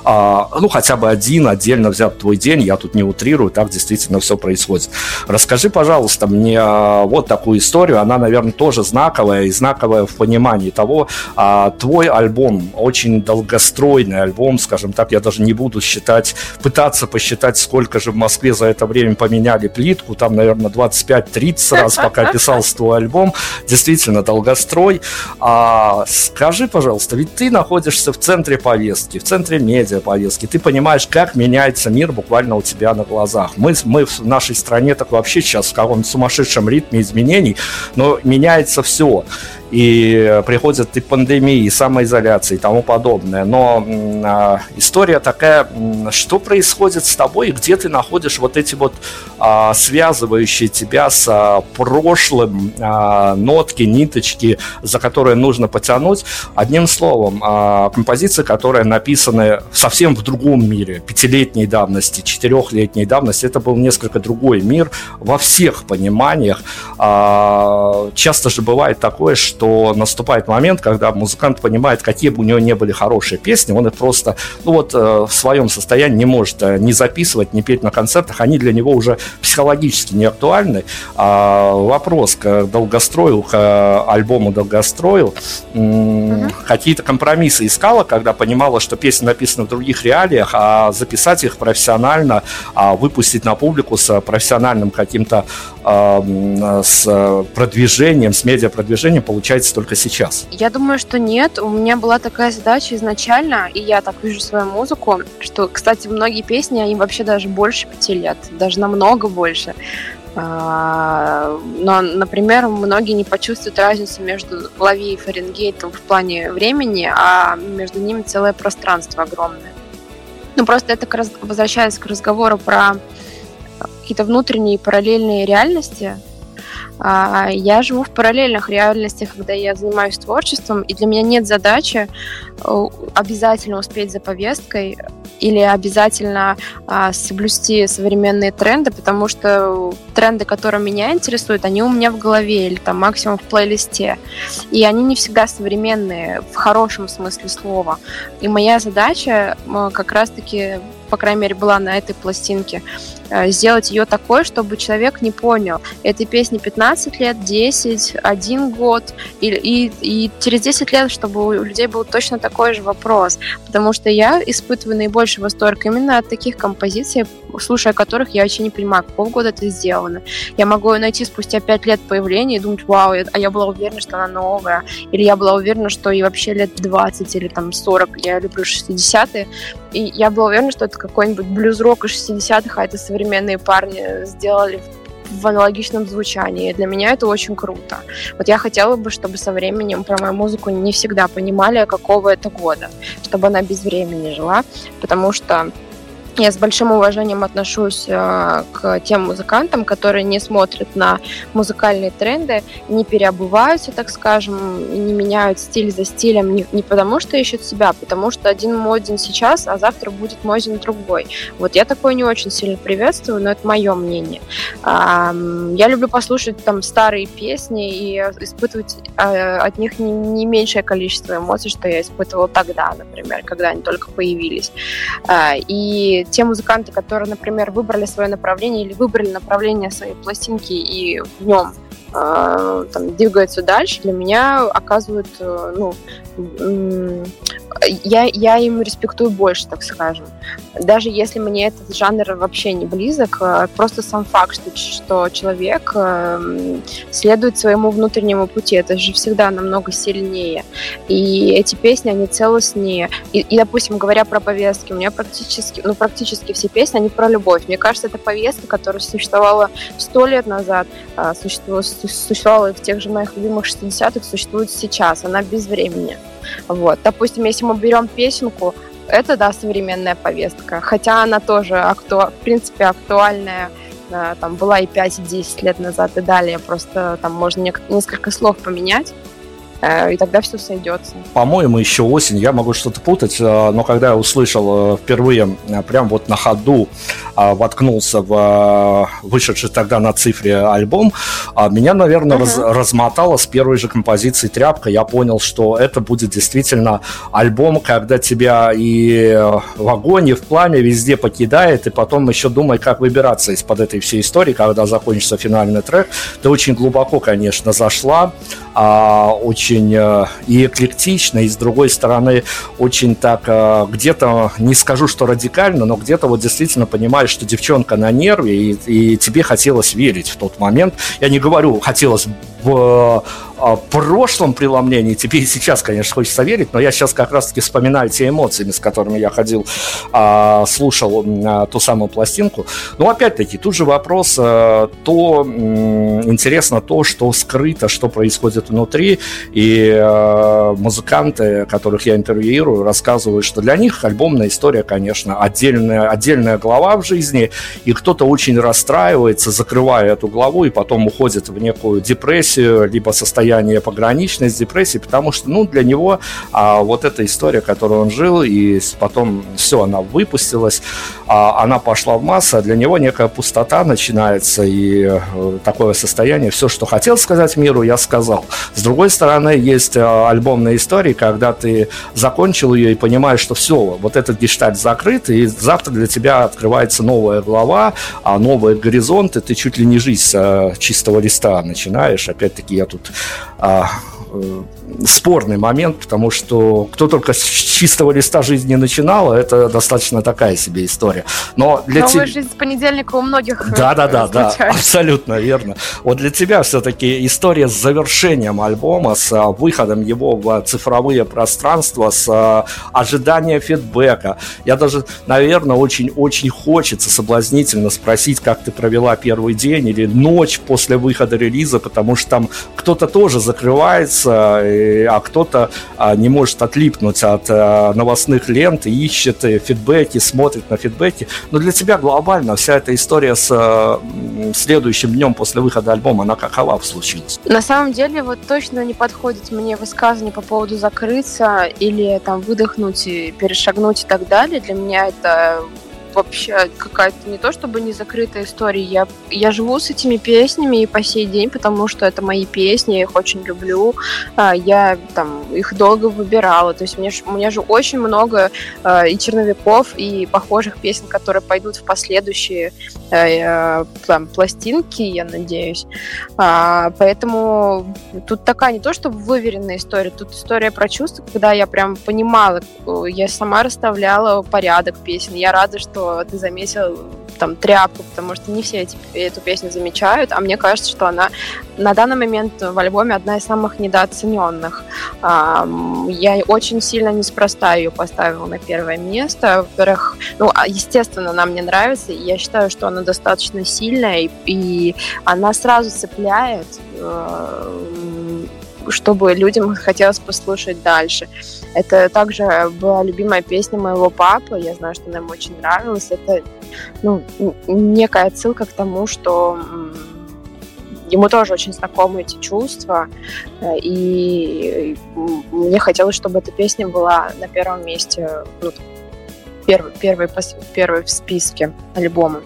а, ну, хотя бы один отдельно взят твой день, я тут не утрирую, так действительно все происходит. Расскажи, пожалуйста, мне а, вот такую историю, она, наверное, тоже знаковая, и знаковая в понимании того, а, твой альбом, очень долгостройный альбом, скажем так, я даже не буду считать, пытаться посчитать, сколько же в Москве за это время поменяли плитку, там, наверное, 25-30 раз, пока писался [laughs] твой альбом, действительно долгострой. А, скажи, пожалуйста, ведь ты находишься в центре повестки, в центре медиа, повестки, ты понимаешь, как меняется мир буквально у тебя на глазах. Мы, мы в нашей стране так вообще сейчас в каком-то сумасшедшем ритме изменений, но меняется все и приходят и пандемии, и самоизоляция, и тому подобное. Но э, история такая, что происходит с тобой, и где ты находишь вот эти вот э, связывающие тебя с э, прошлым э, нотки, ниточки, за которые нужно потянуть. Одним словом, э, композиции, которые написаны совсем в другом мире, пятилетней давности, четырехлетней давности, это был несколько другой мир во всех пониманиях. Э, часто же бывает такое, что что наступает момент, когда музыкант понимает, какие бы у него не были хорошие песни, он их просто, ну вот, э, в своем состоянии не может э, не записывать, не петь на концертах, они для него уже психологически не актуальны. А вопрос к долгострою, к альбому долгострою, угу. какие-то компромиссы искала, когда понимала, что песни написаны в других реалиях, а записать их профессионально, а выпустить на публику с профессиональным каким-то с продвижением, с медиапродвижением получается только сейчас? Я думаю, что нет. У меня была такая задача изначально, и я так вижу свою музыку, что, кстати, многие песни, они вообще даже больше пяти лет, даже намного больше. А, но, например, многие не почувствуют разницу между Лави и Фаренгейтом в плане времени, а между ними целое пространство огромное. Ну, просто это возвращаясь к разговору про какие-то внутренние параллельные реальности, я живу в параллельных реальностях, когда я занимаюсь творчеством, и для меня нет задачи э, обязательно успеть за повесткой или обязательно а, соблюсти современные тренды, потому что тренды, которые меня интересуют, они у меня в голове или там максимум в плейлисте. И они не всегда современные в хорошем смысле слова. И моя задача как раз-таки по крайней мере, была на этой пластинке, э, сделать ее такой, чтобы человек не понял, этой песне 15 лет, 10, 1 год, и, и, и через 10 лет, чтобы у людей был точно такой же вопрос. Потому что я испытываю наибольший восторг именно от таких композиций, слушая которых я вообще не понимаю, полгода это сделано. Я могу ее найти спустя 5 лет появления и думать, вау, а я была уверена, что она новая, или я была уверена, что ей вообще лет 20 или там 40, я люблю 60-е, и я была уверена, что это какой-нибудь блюз-рок из 60-х, а это современные парни сделали в аналогичном звучании. И для меня это очень круто. Вот я хотела бы, чтобы со временем про мою музыку не всегда понимали, какого это года, чтобы она без времени жила, потому что я с большим уважением отношусь э, к тем музыкантам, которые не смотрят на музыкальные тренды, не переобуваются, так скажем, не меняют стиль за стилем не, не потому, что ищут себя, а потому что один моден сейчас, а завтра будет моден другой. Вот я такое не очень сильно приветствую, но это мое мнение. Я люблю послушать там старые песни и испытывать а, от них не, не меньшее количество эмоций, что я испытывала тогда, например, когда они только появились. А, те музыканты, которые, например, выбрали свое направление или выбрали направление своей пластинки и в нем э, там, двигаются дальше, для меня оказывают э, ну, я, я им респектую больше, так скажем. Даже если мне этот жанр вообще не близок, э, просто сам факт, что, что человек э, следует своему внутреннему пути, это же всегда намного сильнее. И эти песни, они целостнее. И, и допустим, говоря про повестки, у меня практически, ну, практически все песни, они про любовь. Мне кажется, это повестка, которая существовала сто лет назад, а, существовала, существовала в тех же моих любимых 60-х, существует сейчас. Она без времени. Вот. Допустим, если мы берем песенку, это, да, современная повестка. Хотя она тоже, акту... в принципе, актуальная э, там была и 5, и 10 лет назад и далее. Просто там можно несколько слов поменять. Э, и тогда все сойдется. По-моему, еще осень, я могу что-то путать, э, но когда я услышал э, впервые, прям вот на ходу воткнулся в вышедший тогда на цифре альбом, а меня, наверное, uh-huh. раз, размотало с первой же композиции «Тряпка». Я понял, что это будет действительно альбом, когда тебя и в огонь, и в пламя везде покидает, и потом еще думай, как выбираться из-под этой всей истории, когда закончится финальный трек. Ты очень глубоко, конечно, зашла, а, очень э, и эклектично, и с другой стороны очень так э, где-то, не скажу, что радикально, но где-то вот действительно понимаешь, что девчонка на нерве, и, и тебе хотелось верить в тот момент. Я не говорю, хотелось в прошлом преломлении, тебе и сейчас, конечно, хочется верить, но я сейчас как раз-таки вспоминаю те эмоции, с которыми я ходил, а, слушал ту самую пластинку. Но опять-таки, тут же вопрос, то интересно то, что скрыто, что происходит внутри, и э, музыканты, которых я интервьюирую, рассказывают, что для них альбомная история, конечно, отдельная, отдельная глава в жизни, и кто-то очень расстраивается, закрывая эту главу, и потом уходит в некую депрессию, либо состояние пограничной с депрессией, потому что, ну, для него а, вот эта история, которой он жил, и потом все, она выпустилась, а, она пошла в массу, а для него некая пустота начинается, и э, такое состояние, все, что хотел сказать миру, я сказал. С другой стороны, есть э, альбомные истории, когда ты закончил ее и понимаешь, что все, вот этот гештальт закрыт, и завтра для тебя открывается новая глава, а новые горизонты, ты чуть ли не жизнь с чистого листа начинаешь. Опять-таки, я тут а, э, спорный момент, потому что кто только с чистого листа жизни начинал, это достаточно такая себе история. Но для тебя... жизнь с понедельника у многих Да, да, да, да, абсолютно верно. Вот для тебя все-таки история с завершением альбома, с а, выходом его в цифровые пространства, с а, ожиданием фидбэка. Я даже, наверное, очень-очень хочется соблазнительно спросить, как ты провела первый день или ночь после выхода релиза, потому что там кто-то тоже закрывается, а кто-то а, не может отлипнуть от а, новостных лент ищет э, фидбэки, смотрит на фидбэки. Но для тебя глобально вся эта история с а, следующим днем после выхода альбома, она какова случилась? На самом деле, вот точно не подходит мне высказывание по поводу закрыться или там выдохнуть и перешагнуть и так далее. Для меня это вообще какая-то не то чтобы не закрытая история. Я, я живу с этими песнями и по сей день, потому что это мои песни, я их очень люблю. А, я там их долго выбирала. То есть мне, у меня же очень много а, и черновиков, и похожих песен, которые пойдут в последующие э, там, пластинки, я надеюсь. А, поэтому тут такая не то чтобы выверенная история, тут история про чувства, когда я прям понимала, я сама расставляла порядок песен. Я рада, что что ты заметил там тряпку, потому что не все эти, эту песню замечают, а мне кажется, что она на данный момент в альбоме одна из самых недооцененных. Я очень сильно неспроста ее поставила на первое место. Во-первых, ну, а, естественно, она мне нравится, и я считаю, что она достаточно сильная, и, и она сразу цепляет э, чтобы людям хотелось послушать дальше. Это также была любимая песня моего папы, я знаю, что она ему очень нравилась. Это ну, некая отсылка к тому, что ему тоже очень знакомы эти чувства, э, и мне хотелось, чтобы эта песня была на первом месте, ну, первый, первый, первый в списке альбома.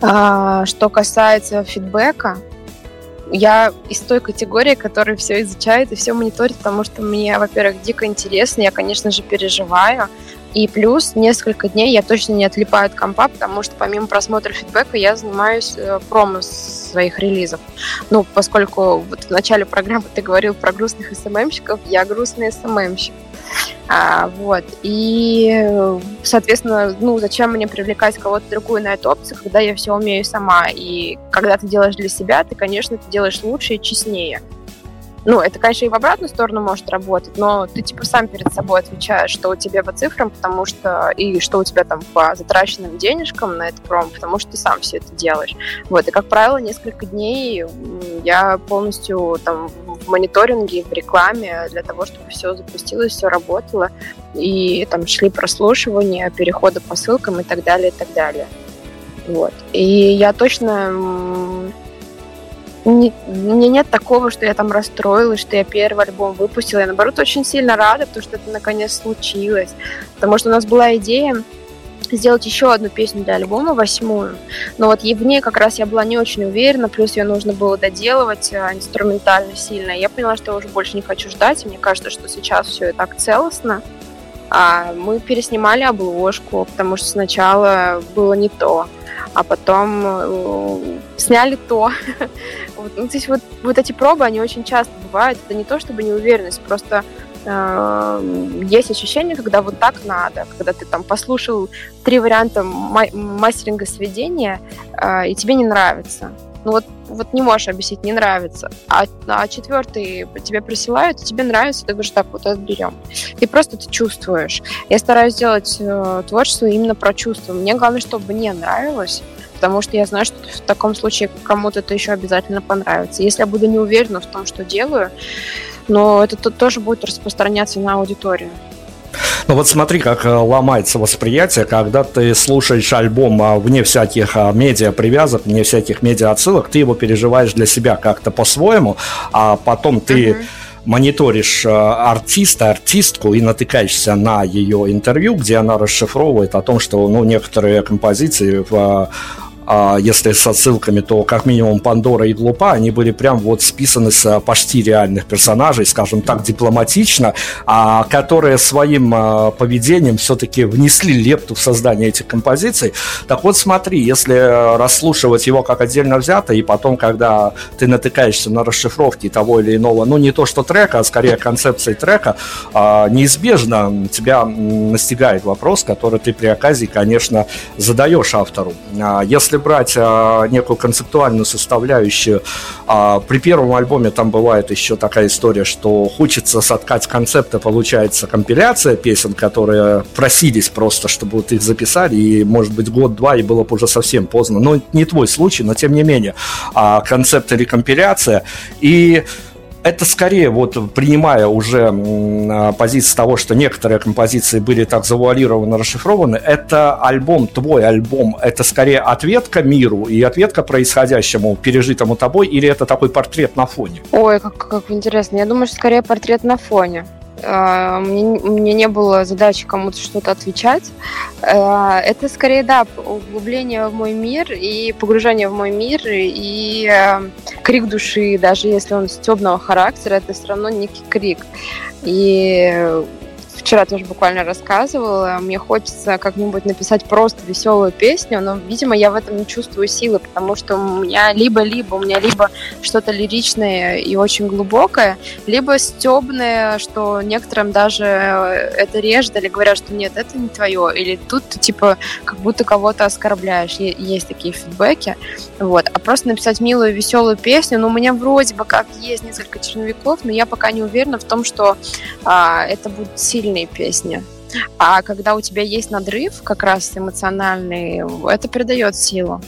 А, что касается фидбэка, я из той категории, которая все изучает и все мониторит, потому что мне, во-первых, дико интересно, я, конечно же, переживаю. И плюс несколько дней я точно не отлипаю от компа, потому что помимо просмотра фидбэка я занимаюсь э, промо своих релизов. Ну, поскольку вот в начале программы ты говорил про грустных СММщиков, я грустный СММщик. А, вот. И, соответственно, ну, зачем мне привлекать кого-то другую на эту опцию, когда я все умею сама. И когда ты делаешь для себя, ты, конечно, это делаешь лучше и честнее. Ну, это, конечно, и в обратную сторону может работать, но ты, типа, сам перед собой отвечаешь, что у тебя по цифрам, потому что... И что у тебя там по затраченным денежкам на этот пром, потому что ты сам все это делаешь. Вот, и, как правило, несколько дней я полностью там в мониторинге, в рекламе для того, чтобы все запустилось, все работало, и там шли прослушивания, переходы по ссылкам и так далее, и так далее. Вот. И я точно не, у меня нет такого, что я там расстроилась, что я первый альбом выпустила. Я, наоборот, очень сильно рада, потому что это наконец случилось. Потому что у нас была идея сделать еще одну песню для альбома, восьмую. Но вот в ней как раз я была не очень уверена, плюс ее нужно было доделывать а, инструментально сильно. Я поняла, что я уже больше не хочу ждать, и мне кажется, что сейчас все и так целостно. А мы переснимали обложку, потому что сначала было не то а потом э, сняли то. [laughs] вот, ну, то есть вот, вот эти пробы, они очень часто бывают. Это не то, чтобы неуверенность, просто э, есть ощущение, когда вот так надо, когда ты там послушал три варианта мастеринга сведения, э, и тебе не нравится ну вот, вот не можешь объяснить, не нравится. А, а четвертый тебе присылают, тебе нравится, ты говоришь, так, вот это берем. И просто ты чувствуешь. Я стараюсь делать э, творчество именно про чувства. Мне главное, чтобы мне нравилось, потому что я знаю, что в таком случае кому-то это еще обязательно понравится. Если я буду не уверена в том, что делаю, но это тоже будет распространяться на аудиторию. Ну вот смотри, как э, ломается восприятие, когда ты слушаешь альбом а, вне всяких а, медиа привязок, вне всяких медиа отсылок, ты его переживаешь для себя как-то по-своему, а потом ты uh-huh мониторишь э, артиста, артистку и натыкаешься на ее интервью, где она расшифровывает о том, что ну, некоторые композиции в а если с отсылками, то как минимум Пандора и Глупа, они были прям вот списаны с а, почти реальных персонажей, скажем так, дипломатично, а, которые своим а, поведением все-таки внесли лепту в создание этих композиций. Так вот смотри, если расслушивать его как отдельно взято, и потом, когда ты натыкаешься на расшифровки того или иного, ну не то что трека, а скорее концепции трека, неизбежно тебя настигает вопрос, который ты при оказии, конечно, задаешь автору. Если брать а, некую концептуальную составляющую, а, при первом альбоме там бывает еще такая история, что хочется соткать концепт, и получается компиляция песен, которые просились просто, чтобы вот их записали, и, может быть, год-два, и было бы уже совсем поздно. Но не твой случай, но тем не менее. А, концепт или компиляция. И это скорее, вот принимая уже а, позицию того, что некоторые композиции были так завуалированы, расшифрованы, это альбом, твой альбом, это скорее ответка миру и ответка происходящему, пережитому тобой, или это такой портрет на фоне? Ой, как, как интересно. Я думаю, что скорее портрет на фоне. А, мне, мне не было задачи кому-то что-то отвечать. А, это скорее, да, углубление в мой мир и погружение в мой мир и э, крик души, даже если он темного характера, это все равно некий крик. И вчера тоже буквально рассказывала, мне хочется как-нибудь написать просто веселую песню, но, видимо, я в этом не чувствую силы, потому что у меня либо-либо, у меня либо что-то лиричное и очень глубокое, либо стебное, что некоторым даже это режет, или говорят, что нет, это не твое, или тут ты, типа, как будто кого-то оскорбляешь. Есть такие фидбэки. Вот. А просто написать милую, веселую песню, ну, у меня вроде бы как есть несколько черновиков, но я пока не уверена в том, что а, это будет сильно сильные песни. А когда у тебя есть надрыв, как раз эмоциональный, это придает силу.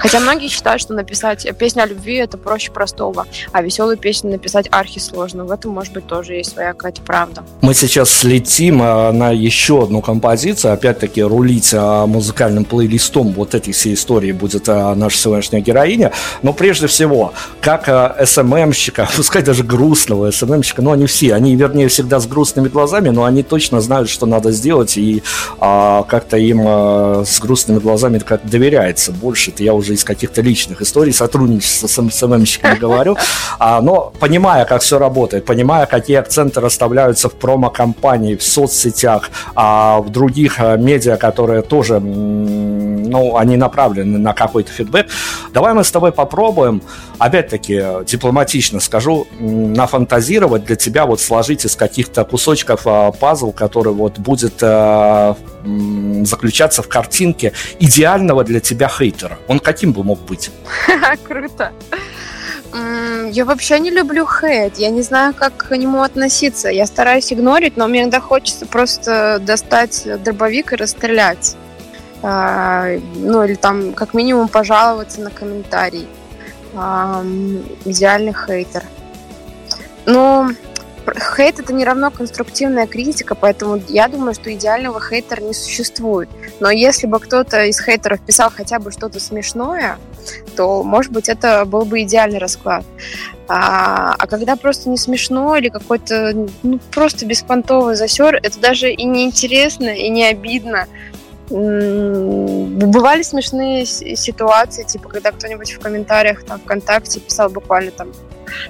Хотя многие считают, что написать песню о любви это проще простого, а веселую песню написать архи сложно. В этом, может быть, тоже есть своя какая-то правда. Мы сейчас слетим а, на еще одну композицию. Опять-таки, рулить а, музыкальным плейлистом вот этой всей истории будет а, наша сегодняшняя героиня. Но прежде всего, как СММщика, [laughs] пускай даже грустного СММщика, но они все, они, вернее, всегда с грустными глазами, но они точно знают, что надо сделать, и как-то им с грустными глазами как доверяется больше. Это я уже даже из каких-то личных историй сотрудничества с СММщиками говорю, а, но понимая, как все работает, понимая, какие акценты расставляются в промо-компании, в соцсетях, а в других а, медиа, которые тоже ну, они направлены на какой-то фидбэк. Давай мы с тобой попробуем, опять-таки, дипломатично скажу, нафантазировать для тебя, вот сложить из каких-то кусочков э, пазл, который вот будет э, заключаться в картинке идеального для тебя хейтера. Он каким бы мог быть? [laughs] Круто. Я вообще не люблю хейт. Я не знаю, как к нему относиться. Я стараюсь игнорить, но мне иногда хочется просто достать дробовик и расстрелять. А, ну, или там, как минимум, пожаловаться на комментарий. Идеальный хейтер. Ну, хейт это не равно конструктивная критика, поэтому я думаю, что идеального хейтера не существует. Но если бы кто-то из хейтеров писал хотя бы что-то смешное, то, может быть, это был бы идеальный расклад. А, а когда просто не смешно или какой-то ну, просто беспонтовый засер, это даже и не интересно, и не обидно. Бывали смешные ситуации, типа, когда кто-нибудь в комментариях там ВКонтакте писал буквально там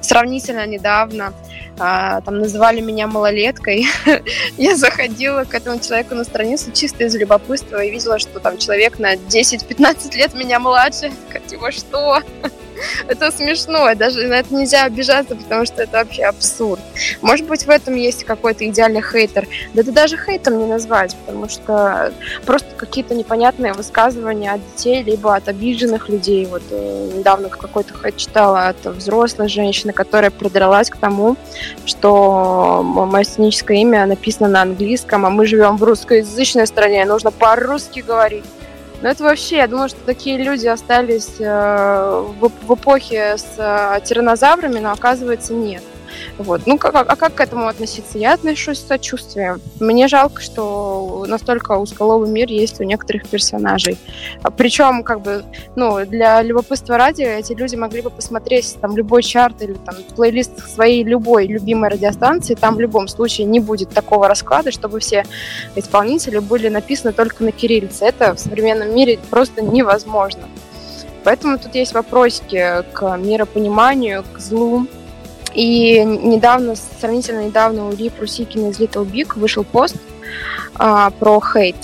сравнительно недавно, а, там называли меня малолеткой. [laughs] я заходила к этому человеку на страницу чисто из любопытства и видела, что там человек на 10-15 лет меня младше. Типа, что? Это смешно, даже на это нельзя обижаться, потому что это вообще абсурд. Может быть, в этом есть какой-то идеальный хейтер. Да это даже хейтом не назвать, потому что просто какие-то непонятные высказывания от детей, либо от обиженных людей. Вот э, недавно какой-то хейт читала от взрослой женщины, которая придралась к тому, что мое сценическое имя написано на английском, а мы живем в русскоязычной стране, нужно по-русски говорить. Но это вообще, я думаю, что такие люди остались э, в, эпохе с э, тиранозаврами, но оказывается нет. Вот. Ну, как, а как к этому относиться? Я отношусь с сочувствием. Мне жалко, что настолько узколовый мир есть у некоторых персонажей. Причем, как бы, ну, для любопытства ради эти люди могли бы посмотреть там любой чарт или там плейлист своей любой любимой радиостанции, там в любом случае не будет такого расклада, чтобы все исполнители были написаны только на кириллице. Это в современном мире просто невозможно. Поэтому тут есть вопросики к миропониманию, к злу, и недавно, сравнительно недавно у Ри Прусикина из Little Big вышел пост а, про хейт.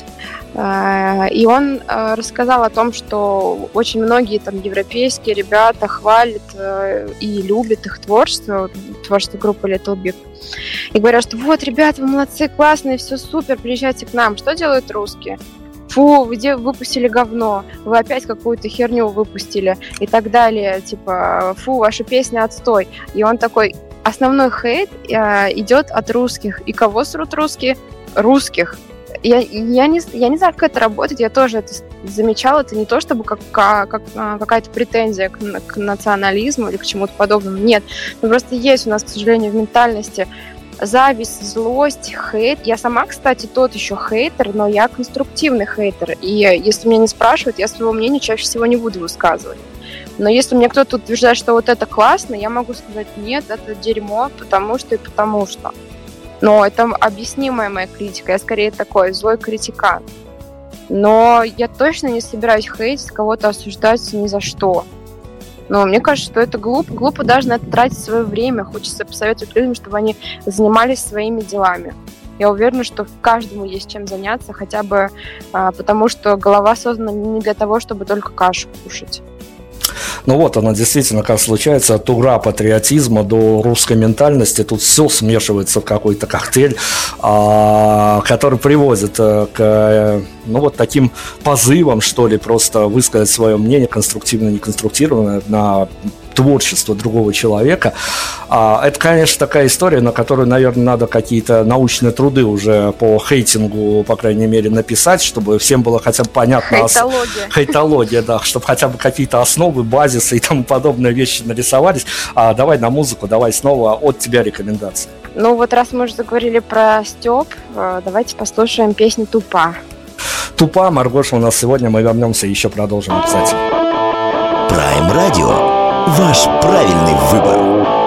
А, и он а, рассказал о том, что очень многие там европейские ребята хвалят а, и любят их творчество, творчество группы Little Big. И говорят, что вот, ребята, вы молодцы, классные, все супер, приезжайте к нам. Что делают русские? Фу, где выпустили говно, вы опять какую-то херню выпустили и так далее, типа, фу, ваша песня отстой. И он такой, основной хейт э, идет от русских. И кого срут русские? Русских. Я, я, не, я не знаю, как это работает, я тоже это замечала, это не то, чтобы как, как, а, какая-то претензия к, к национализму или к чему-то подобному, нет. Но просто есть у нас, к сожалению, в ментальности зависть, злость, хейт. Я сама, кстати, тот еще хейтер, но я конструктивный хейтер. И если меня не спрашивают, я своего мнения чаще всего не буду высказывать. Но если мне кто-то утверждает, что вот это классно, я могу сказать, нет, это дерьмо, потому что и потому что. Но это объяснимая моя критика. Я скорее такой злой критикан. Но я точно не собираюсь хейтить, кого-то осуждать ни за что. Но мне кажется, что это глупо. Глупо даже на это тратить свое время. Хочется посоветовать людям, чтобы они занимались своими делами. Я уверена, что каждому есть чем заняться, хотя бы а, потому, что голова создана не для того, чтобы только кашу кушать. Ну вот она действительно как случается от угра патриотизма до русской ментальности. Тут все смешивается в какой-то коктейль, а, который приводит а, к э, ну вот таким позывам, что ли, просто высказать свое мнение, конструктивно, неконструктивно, на творчество другого человека. А, это, конечно, такая история, на которую, наверное, надо какие-то научные труды уже по хейтингу, по крайней мере, написать, чтобы всем было хотя бы понятно. Хейтология. Хейтология, да, чтобы хотя бы какие-то основы, базисы и тому подобные вещи нарисовались. А давай на музыку, давай снова от тебя рекомендации. Ну вот раз мы уже заговорили про Степ, э, давайте послушаем песню «Тупа». Тупа, Маргоша у нас сегодня, мы вернемся и еще продолжим обязательно. Prime Radio Ваш правильный выбор.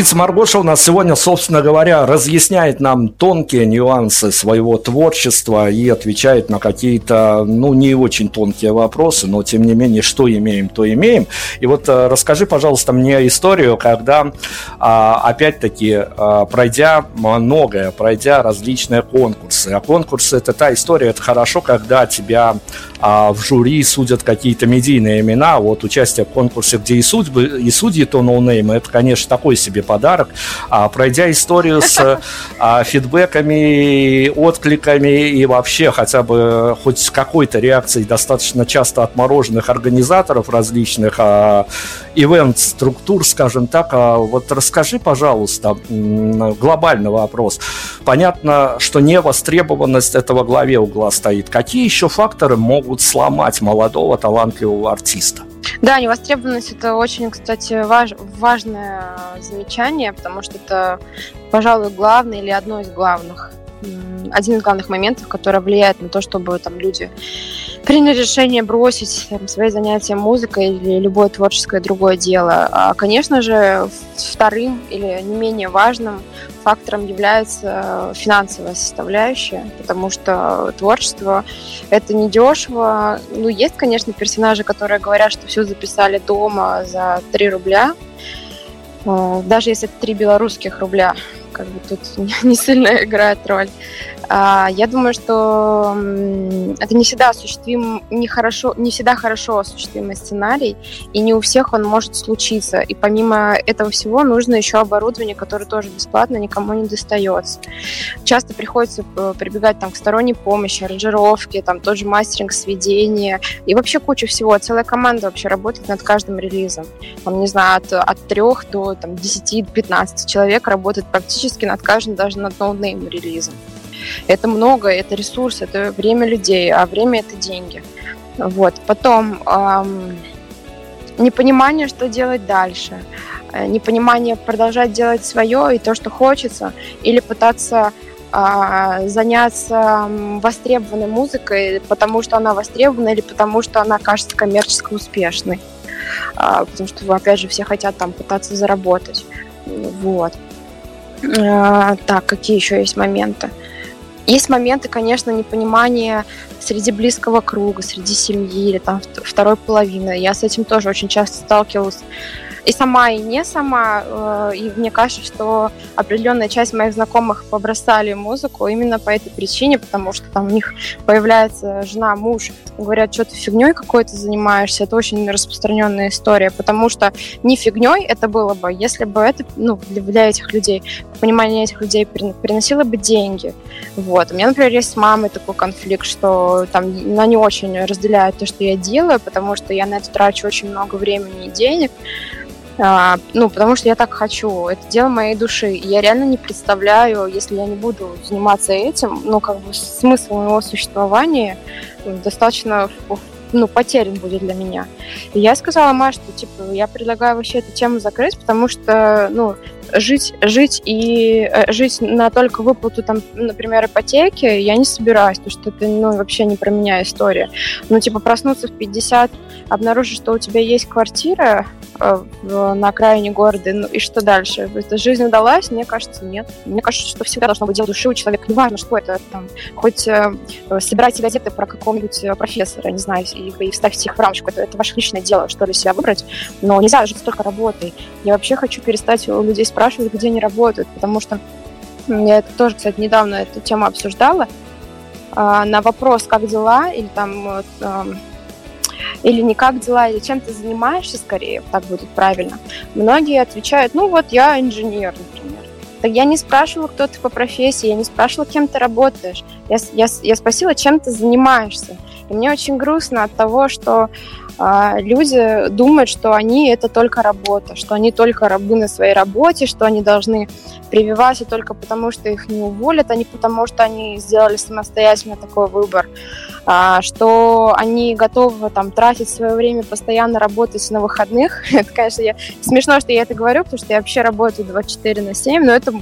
Певица Маргоша у нас сегодня, собственно говоря, разъясняет нам тонкие нюансы своего творчества и отвечает на какие-то, ну, не очень тонкие вопросы, но, тем не менее, что имеем, то имеем. И вот э, расскажи, пожалуйста, мне историю, когда, а, опять-таки, а, пройдя многое, пройдя различные конкурсы, а конкурсы – это та история, это хорошо, когда тебя а, в жюри судят какие-то медийные имена, вот участие в конкурсе, где и, судьбы, и судьи то ноунеймы, это, конечно, такой себе подарок. А, пройдя историю с [laughs] а, фидбэками, откликами и вообще хотя бы хоть с какой-то реакцией достаточно часто отмороженных организаторов различных а, ивент-структур, скажем так, а, вот расскажи, пожалуйста, глобальный вопрос. Понятно, что невостребованность этого главе угла стоит. Какие еще факторы могут сломать молодого талантливого артиста? Да, невостребованность это очень, кстати, важ- важное замечание, потому что это, пожалуй, главное или одно из главных, один из главных моментов, который влияет на то, чтобы там люди приняли решение бросить там, свои занятия музыкой или любое творческое другое дело. А, конечно же, вторым или не менее важным фактором является финансовая составляющая, потому что творчество это не дешево. Ну, есть, конечно, персонажи, которые говорят, что все записали дома за 3 рубля. Э, Даже если это 3 белорусских рубля, как бы тут [laughs] не сильно играет роль. А, Я думаю, что это не всегда осуществим, не хорошо, не всегда хорошо осуществимый сценарий, и не у всех он может случиться. И помимо этого всего нужно еще оборудование, которое тоже бесплатно никому не достается. Часто приходится э, прибегать там к сторонней помощи, аранжировке, там тот же мастеринг, сведения и вообще куча всего. Целая команда вообще работает над каждым релизом. Там, не знаю, от, от 3 до там, 10-15 человек работает практически над каждым, даже над no-name релизом. Это много, это ресурс, это время людей, а время это деньги. Вот. Потом ам, непонимание, что делать дальше, э, непонимание продолжать делать свое и то, что хочется, или пытаться а, заняться востребованной музыкой, потому что она востребована или потому что она кажется коммерчески успешной. А, потому что, опять же, все хотят там пытаться заработать. Вот. А, так, какие еще есть моменты? Есть моменты, конечно, непонимания среди близкого круга, среди семьи или там вт- второй половины. Я с этим тоже очень часто сталкивалась. И сама, и не сама. э, И мне кажется, что определенная часть моих знакомых побросали музыку именно по этой причине, потому что там у них появляется жена, муж, говорят, что ты фигней какой-то занимаешься. Это очень распространенная история, потому что не фигней это было бы, если бы это, ну, для, этих людей, понимание этих людей прин- приносило бы деньги. Вот. У меня, например, есть с мамой такой конфликт, что там она не очень разделяет то, что я делаю, потому что я на это трачу очень много времени и денег. А, ну, потому что я так хочу. Это дело моей души. Я реально не представляю, если я не буду заниматься этим, ну, как бы смысл моего существования э, достаточно ну, потерян будет для меня. И я сказала Маше, что, типа, я предлагаю вообще эту тему закрыть, потому что, ну, жить, жить и э, жить на только выплату, там, например, ипотеки я не собираюсь, потому что это, ну, вообще не про меня история. Ну, типа, проснуться в 50, обнаружить, что у тебя есть квартира э, на окраине города, ну, и что дальше? Эта жизнь удалась? Мне кажется, нет. Мне кажется, что всегда должно быть дело души у человека. Неважно, что это, там, хоть э, собирайте газеты про какого-нибудь э, профессора, не знаю, и, и вставьте их в рамочку. Это, это ваше личное дело, что ли, себя выбрать. Но нельзя жить только работой. Я вообще хочу перестать у людей спрашивать, где они работают, потому что я это тоже, кстати, недавно эту тему обсуждала. А, на вопрос, как дела, или там эм, или не как дела, или чем ты занимаешься, скорее, так будет правильно. Многие отвечают, ну вот я инженер, например. Так я не спрашивала, кто ты по профессии, я не спрашивала, кем ты работаешь. Я, я, я спросила, чем ты занимаешься. И мне очень грустно от того, что люди думают, что они это только работа, что они только рабы на своей работе, что они должны прививаться только потому, что их не уволят, а не потому, что они сделали самостоятельно такой выбор, а, что они готовы там тратить свое время, постоянно работать на выходных. [laughs] Это, конечно, я... смешно, что я это говорю, потому что я вообще работаю 24 на 7, но это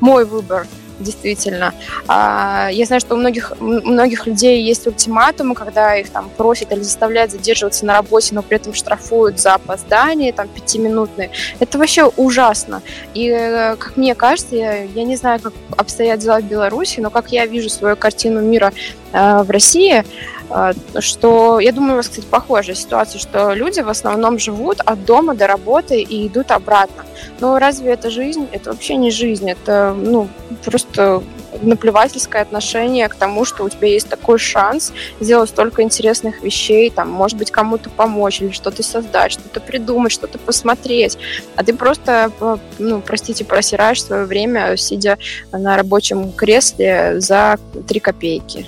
мой выбор действительно. А, Я знаю, что у многих, у многих людей есть ультиматумы, когда их там просят или заставляют задерживаться на работе, но при этом штрафуют за опоздание, там, пятиминутные. Это вообще ужасно. И, э, как мне кажется, я, я не знаю, как обстоят дела в Беларуси, но как я вижу свою картину мира в России, э, что, я думаю, у вас, кстати, похожая ситуация, что люди в основном живут от дома до работы и идут обратно. Но разве это жизнь? Это вообще не жизнь. Это, ну, просто наплевательское отношение к тому, что у тебя есть такой шанс сделать столько интересных вещей, там, может быть, кому-то помочь или что-то создать, что-то придумать, что-то посмотреть. А ты просто, э, ну, простите, просираешь свое время, сидя на рабочем кресле за три копейки.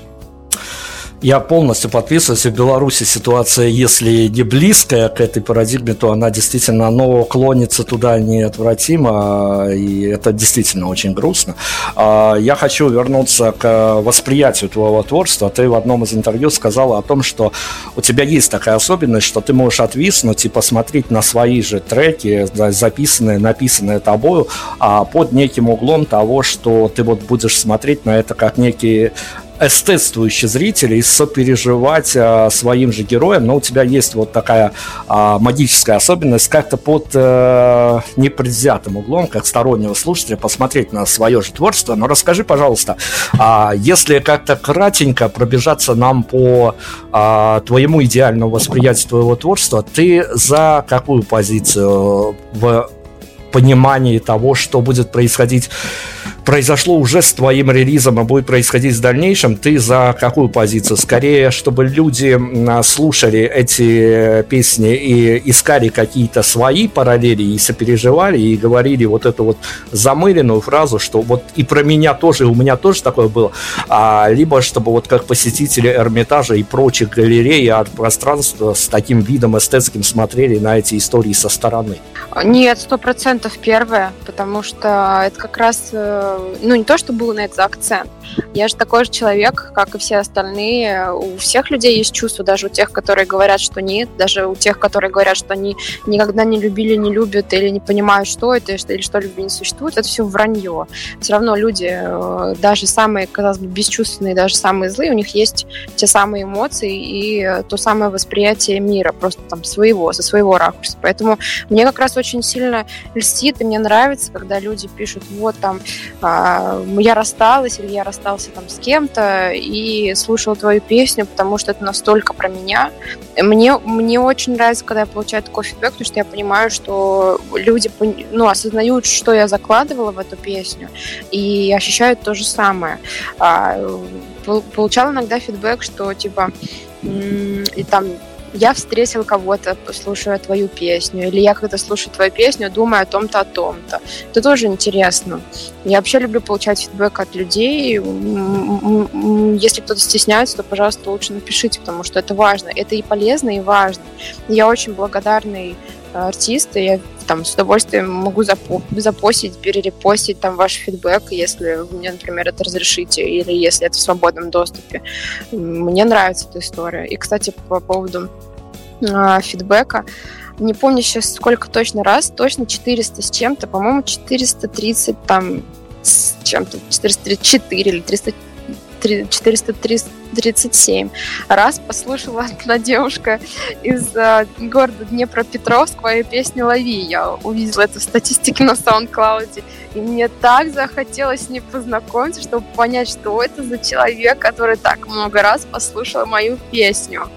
Я полностью подписываюсь. В Беларуси ситуация, если не близкая к этой парадигме, то она действительно, но клонится туда неотвратимо, и это действительно очень грустно. А, Я хочу вернуться к восприятию твоего творчества. Ты в одном из интервью сказала о том, что у тебя есть такая особенность, что ты можешь отвиснуть и посмотреть на свои же треки, записанные, написанные тобою, а под неким углом того, что ты вот будешь смотреть на это как некий эстетствующий зритель и сопереживать а, своим же героям, но у тебя есть вот такая а, магическая особенность как-то под э, непредвзятым углом, как стороннего слушателя, посмотреть на свое же творчество. Но расскажи, пожалуйста, а, если как-то кратенько пробежаться нам по а, твоему идеальному восприятию твоего творчества, ты за какую позицию в понимании того, что будет происходить, произошло уже с твоим релизом, а будет происходить в дальнейшем, ты за какую позицию? Скорее, чтобы люди м, слушали эти песни и искали какие-то свои параллели и сопереживали, и говорили вот эту вот замыленную фразу, что вот и про меня тоже, и у меня тоже такое было, а, либо чтобы вот как посетители Эрмитажа и прочих галерей от пространства с таким видом эстетским смотрели на эти истории со стороны. Нет, сто процентов первое, потому что это как раз э, ну, не то, что был на это акцент. Я же такой же человек, как и все остальные. У всех людей есть чувства, даже у тех, которые говорят, что нет, даже у тех, которые говорят, что они никогда не любили, не любят или не понимают, что это, или что любви не существует, это все вранье. Все равно люди, э, даже самые, казалось бы, бесчувственные, даже самые злые, у них есть те самые эмоции и э, то самое восприятие мира, просто там своего, со своего ракурса. Поэтому мне как раз очень сильно льстит, и мне нравится, когда люди пишут, вот там, а, я рассталась, или я расстался там с кем-то, и слушала твою песню, потому что это настолько про меня. Мне, мне очень нравится, когда я получаю такой фидбэк, потому что я понимаю, что люди ну, осознают, что я закладывала в эту песню, и ощущают то же самое. А, получала иногда фидбэк, что типа и там я встретил кого-то, слушая твою песню, или я когда слушаю твою песню, думаю о том-то, о том-то. Это тоже интересно. Я вообще люблю получать фидбэк от людей. Если кто-то стесняется, то, пожалуйста, лучше напишите, потому что это важно. Это и полезно, и важно. Я очень благодарный э, артист, и я там с удовольствием могу запо- запостить, перерепостить там ваш фидбэк, если вы мне, например, это разрешите, или если это в свободном доступе. Мне нравится эта история. И, кстати, по поводу э, фидбэка, не помню сейчас сколько точно раз, точно 400 с чем-то, по-моему, 430 там с чем-то, 434 или 300 437 раз послушала одна девушка из э, города Днепропетровск мою песню «Лови». Я увидела это в статистике на SoundCloud. И мне так захотелось с ней познакомиться, чтобы понять, что это за человек, который так много раз послушал мою песню.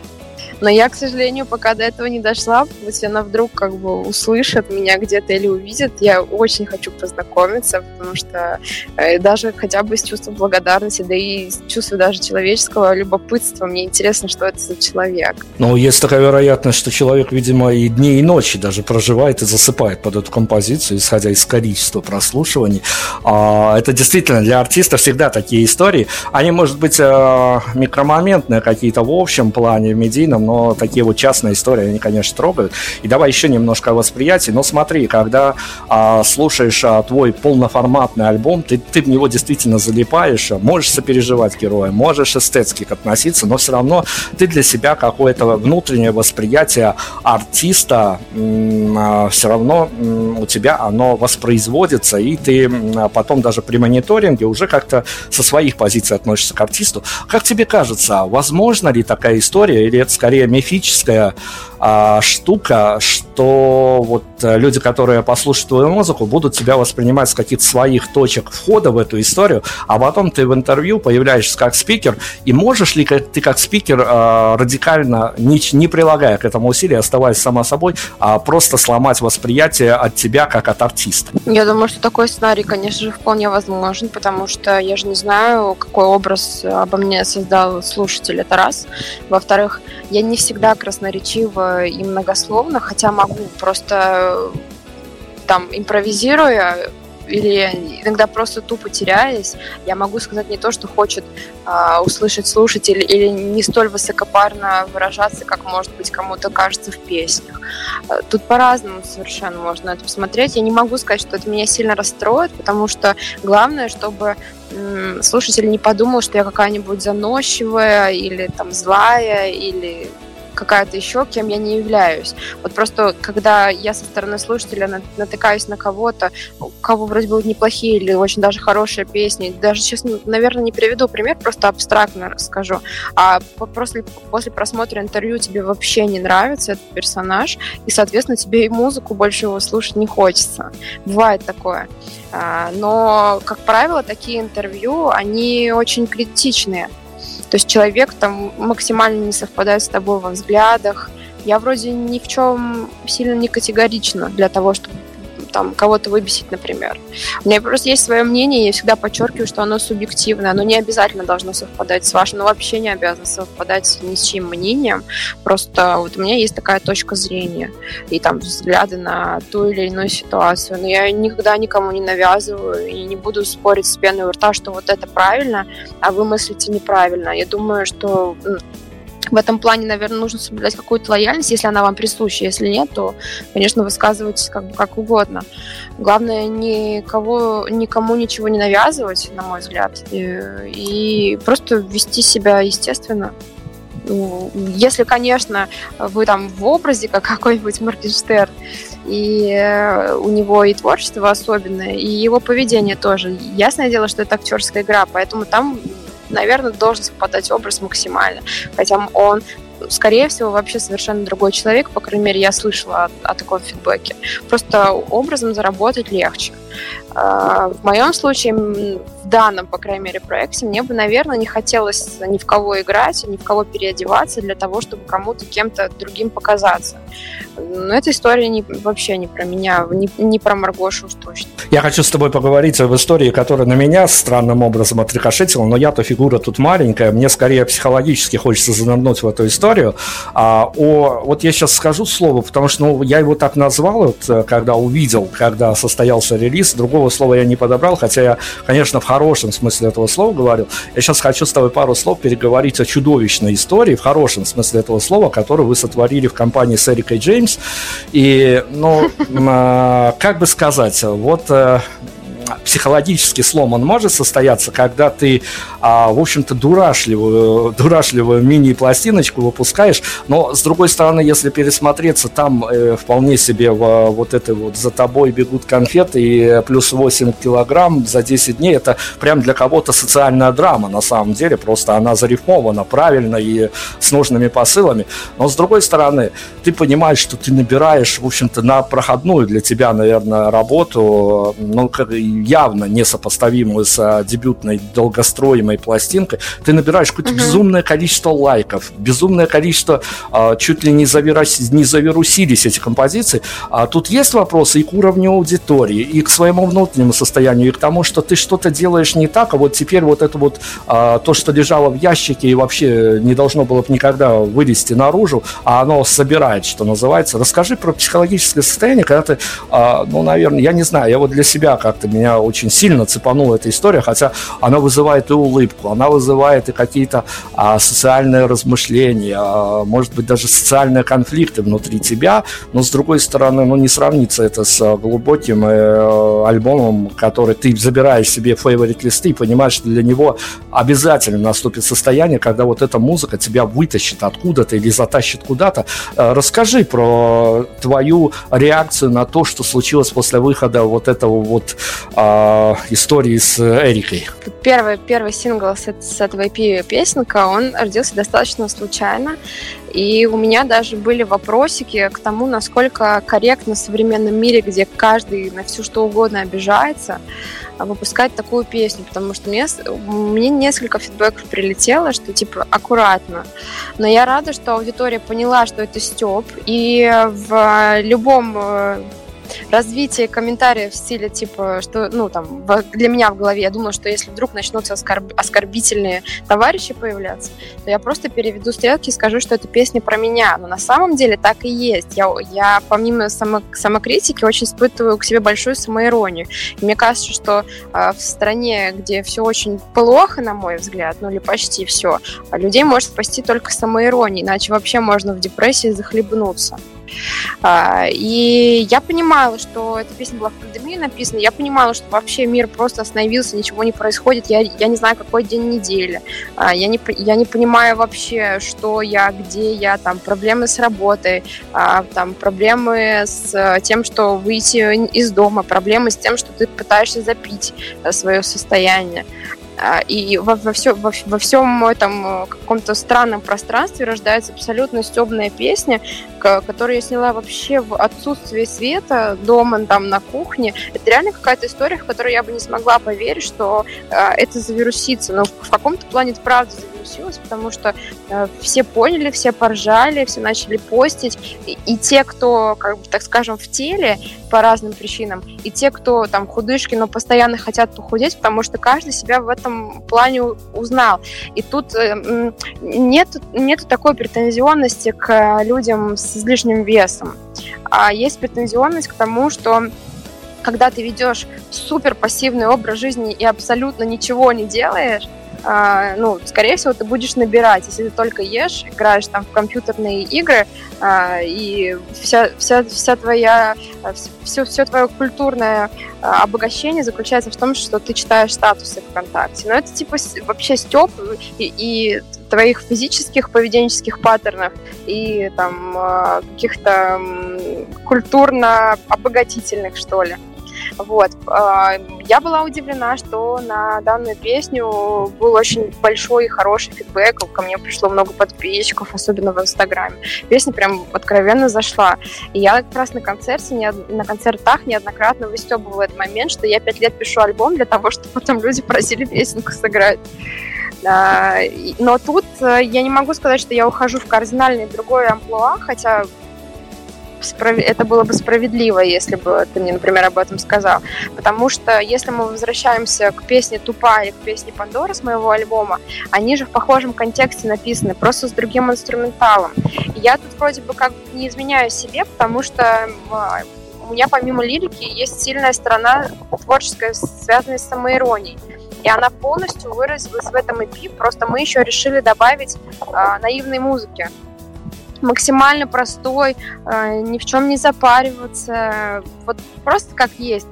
Но я, к сожалению, пока до этого не дошла. Если она вдруг как бы услышит меня где-то или увидит, я очень хочу познакомиться, потому что э, даже хотя бы с чувством благодарности, да и с чувством даже человеческого любопытства, мне интересно, что это за человек. Ну, есть такая вероятность, что человек, видимо, и дни, и ночи даже проживает и засыпает под эту композицию, исходя из количества прослушиваний. А, это действительно для артиста всегда такие истории. Они, может быть, э, микромоментные какие-то в общем плане, в медийном, но такие вот частные истории, они, конечно, трогают. И давай еще немножко о восприятии. Но смотри, когда а, слушаешь а, твой полноформатный альбом, ты, ты в него действительно залипаешь, можешь сопереживать героя, можешь эстетски относиться, но все равно ты для себя какое-то внутреннее восприятие артиста а, все равно у тебя оно воспроизводится, и ты потом даже при мониторинге уже как-то со своих позиций относишься к артисту. Как тебе кажется, возможно ли такая история, или это скорее мифическая а, штука, что вот э, люди, которые послушают твою музыку, будут тебя воспринимать с каких-то своих точек входа в эту историю, а потом ты в интервью появляешься как спикер, и можешь ли ты как спикер а, радикально, не, не прилагая к этому усилия, оставаясь сама собой, а просто сломать восприятие от тебя как от артиста? Я думаю, что такой сценарий, конечно же, вполне возможен, потому что я же не знаю, какой образ обо мне создал слушатель, это раз. Во-вторых, я не всегда красноречиво и многословно, хотя могу просто там импровизируя или иногда просто тупо теряясь, я могу сказать не то, что хочет э, услышать слушатель, или не столь высокопарно выражаться, как, может быть, кому-то кажется в песнях. Тут по-разному совершенно можно это посмотреть. Я не могу сказать, что это меня сильно расстроит, потому что главное, чтобы слушатель не подумал, что я какая-нибудь заносчивая или там злая или какая-то еще, кем я не являюсь. Вот просто, когда я со стороны слушателя натыкаюсь на кого-то, у кого вроде бы неплохие или очень даже хорошие песни, даже сейчас, наверное, не приведу пример, просто абстрактно расскажу, а после, после просмотра интервью тебе вообще не нравится этот персонаж, и, соответственно, тебе и музыку больше его слушать не хочется. Бывает такое. А, но, как правило, такие интервью, они очень критичные. То есть человек там максимально не совпадает с тобой во взглядах. Я вроде ни в чем сильно не категорична для того, чтобы там кого-то выбесить, например. У меня просто есть свое мнение, я всегда подчеркиваю, что оно субъективное, оно не обязательно должно совпадать с вашим, оно вообще не обязано совпадать ни с чьим мнением, просто вот у меня есть такая точка зрения и там взгляды на ту или иную ситуацию, но я никогда никому не навязываю и не буду спорить с пеной у рта, что вот это правильно, а вы мыслите неправильно. Я думаю, что в этом плане, наверное, нужно соблюдать какую-то лояльность, если она вам присуща. Если нет, то, конечно, высказывайтесь как как угодно. Главное, никого, никому ничего не навязывать, на мой взгляд, и, и просто вести себя естественно. Ну, Если, конечно, вы там в образе, как [laughs] какой-нибудь Моргенштерн, и э, у него и творчество особенное, и его поведение тоже. Ясное дело, что это актерская игра, поэтому там, наверное, должен совпадать образ максимально. Хотя он скорее всего, вообще совершенно другой человек, по крайней мере, я слышала о, о таком фидбэке. Просто образом заработать легче. А, В моем случае, в данном, по крайней мере, проекте, мне бы, наверное, не хотелось ни в кого играть, ни в кого переодеваться для того, чтобы кому-то кем-то другим показаться. Но эта история не, вообще не про меня, не, не про Маргошу уж точно. Я хочу с тобой поговорить об истории, которая на меня странным образом отрикошетила, но я-то фигура тут маленькая, мне скорее психологически хочется занырнуть в эту историю. А, о, вот я сейчас скажу слово, потому что ну, я его так назвал, вот, э, когда увидел, когда состоялся релиз, другого слова я не подобрал, хотя я, конечно, в хорошем смысле этого слова говорил. Я сейчас хочу с тобой пару слов переговорить о чудовищной истории, в хорошем смысле этого слова, которую вы сотворили в компании с Эрикой Джеймс. И, ну, [laughs] а, как бы сказать, вот э, психологический слом, он может состояться, когда ты, а, в общем-то, дурашливую, дурашливую мини-пластиночку выпускаешь, но, с другой стороны, если пересмотреться, там э, вполне себе в, вот это вот «За тобой бегут конфеты» и плюс 8 килограмм за 10 дней, это прям для кого-то социальная драма, на самом деле, просто она зарифмована правильно и с нужными посылами, но, с другой стороны, ты понимаешь, что ты набираешь, в общем-то, на проходную для тебя, наверное, работу, ну, как, явно несопоставимую с а, дебютной долгостроимой пластинкой, ты набираешь какое-то Мгм. безумное количество лайков, безумное количество, а, чуть ли не, завирус- не завирусились эти композиции. А тут есть вопросы и к уровню аудитории, и к своему внутреннему состоянию, и к тому, что ты что-то делаешь не так, а вот теперь вот это вот а, то, что лежало в ящике и вообще не должно было бы никогда вылезти наружу, а оно собирает, что называется. Расскажи про психологическое состояние, когда ты, ну, наверное, я не знаю, я вот для себя как-то меня очень сильно цепанула эта история, хотя она вызывает и улыбку, она вызывает и какие-то а, социальные размышления, а, может быть, даже социальные конфликты внутри тебя, но, с другой стороны, ну, не сравнится это с а, глубоким э, альбомом, который ты забираешь себе фейворит листы и понимаешь, что для него обязательно наступит состояние, когда вот эта музыка тебя вытащит откуда-то или затащит куда-то. Э, Расскажи про твою реакцию на то, что случилось после выхода вот этого вот а, истории с Эрикой. Первый, первый сингл с, с этого EP песенка, он родился достаточно случайно. И у меня даже были вопросики к тому, насколько корректно в современном мире, где каждый на все что угодно обижается, выпускать такую песню, потому что мне, мне несколько фидбэков прилетело, что типа аккуратно. Но я рада, что аудитория поняла, что это Степ, и в любом э, развитие комментариев в стиле типа, что, ну, там, для меня в голове, я думала, что если вдруг начнутся оскорб- оскорбительные товарищи появляться, то я просто переведу стрелки и скажу, что это песня про меня. Но на самом деле так и есть. Я, я помимо само- самокритики, очень испытываю к себе большую самоиронию. И мне кажется, что э, в стране, где все очень плохо, на мой взгляд, ну или почти все, людей может спасти только самоирония, иначе вообще можно в депрессии захлебнуться. А, И я понимала, что эта песня была в пандемии написана, я понимала, что вообще мир просто остановился, ничего не происходит, я, я не знаю, какой день недели, А, я не, я не понимаю вообще, что я, где я, там, проблемы с работой, а, там, проблемы с э, тем, что выйти из дома, проблемы с тем, что ты пытаешься запить свое состояние. А, И во, во, все, во, во всем этом э, каком-то странном пространстве рождается абсолютно стебная песня, которую я сняла вообще в отсутствие света дома, там, на кухне. Это реально какая-то история, в которую я бы не смогла поверить, что э, это завирусится. Но в каком-то плане это правда завирусилось, потому что э, все поняли, все поржали, все начали постить. И, и те, кто, как бы, так скажем, в теле по разным причинам, и те, кто там худышки, но постоянно хотят похудеть, потому что каждый себя в этом плане узнал. И тут э, нет, нету такой претензионности к людям с излишним весом. А есть претензионность к тому, что когда ты ведешь супер пассивный образ жизни и абсолютно ничего не делаешь, а, ну, скорее всего, ты будешь набирать. Если ты только ешь, играешь там в компьютерные игры, а, и вся, вся, вся твоя, все, все твое культурное а, обогащение заключается в том, что ты читаешь статусы ВКонтакте. Но это типа вообще степ и, и твоих физических поведенческих паттернов и там каких-то культурно обогатительных, что ли. Вот. А, Я была удивлена, что на данную песню был очень большой и хороший фидбэк. Ко мне пришло много подписчиков, особенно в Инстаграме. Песня прям откровенно зашла. И я как раз на концерте, на концертах неоднократно выстебывала этот момент, что я пять лет пишу альбом для того, [laughs] чтобы потом люди просили песенку сыграть. Но тут э, я не могу сказать, что я ухожу в кардинальный другой амплуа, хотя справ- это было бы справедливо, если бы ты мне, например, об этом сказал. Потому что если мы возвращаемся к песне «Тупая» и к песне «Пандора» с моего альбома, они же в похожем контексте написаны, просто с другим инструменталом. И я тут вроде бы как не изменяю себе, потому что а, у меня помимо лирики есть сильная сторона творческая, связанная с самоиронией. И она полностью выразилась в этом EP, просто мы еще решили добавить а, наивной музыки. Максимально простой, а, ни в чем не запариваться, вот просто как есть.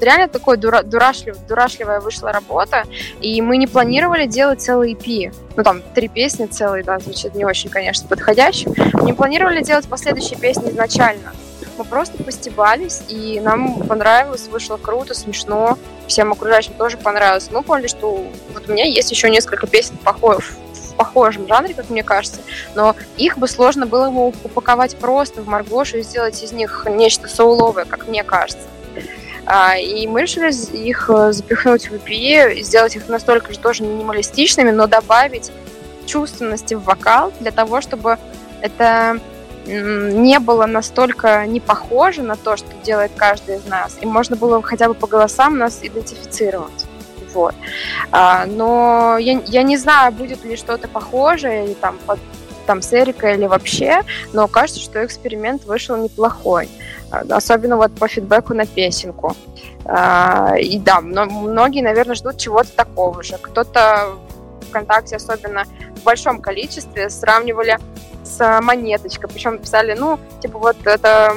Реально такой дура- дурашлив, дурашливая вышла работа, и мы не планировали делать целый EP. Ну, там, три песни целые, да, звучит не очень, конечно, подходящим. Не планировали делать последующие песни изначально. Мы просто постебались, и нам понравилось, вышло круто, смешно, всем окружающим тоже понравилось. Мы поняли, что вот у меня есть еще несколько песен похо- в похожем жанре, как мне кажется, но их бы сложно было бы упаковать просто в Маргошу и сделать из них нечто соуловое, как мне кажется. А, И мы решили их э, запихнуть в EP, сделать их настолько же тоже минималистичными, но добавить чувственности в вокал для того, чтобы это не было настолько не похоже на то, что делает каждый из нас, и можно было хотя бы по голосам нас идентифицировать. Вот. А, но я, я не знаю, будет ли что-то похожее, или там, под, там с Эрикой или вообще, но кажется, что эксперимент вышел неплохой. А, Особенно вот по фидбэку на песенку. А, И да, мно- многие, наверное, ждут чего-то такого же. Кто-то ВКонтакте, особенно в большом количестве, сравнивали с монеточкой. Причем писали, ну, типа вот это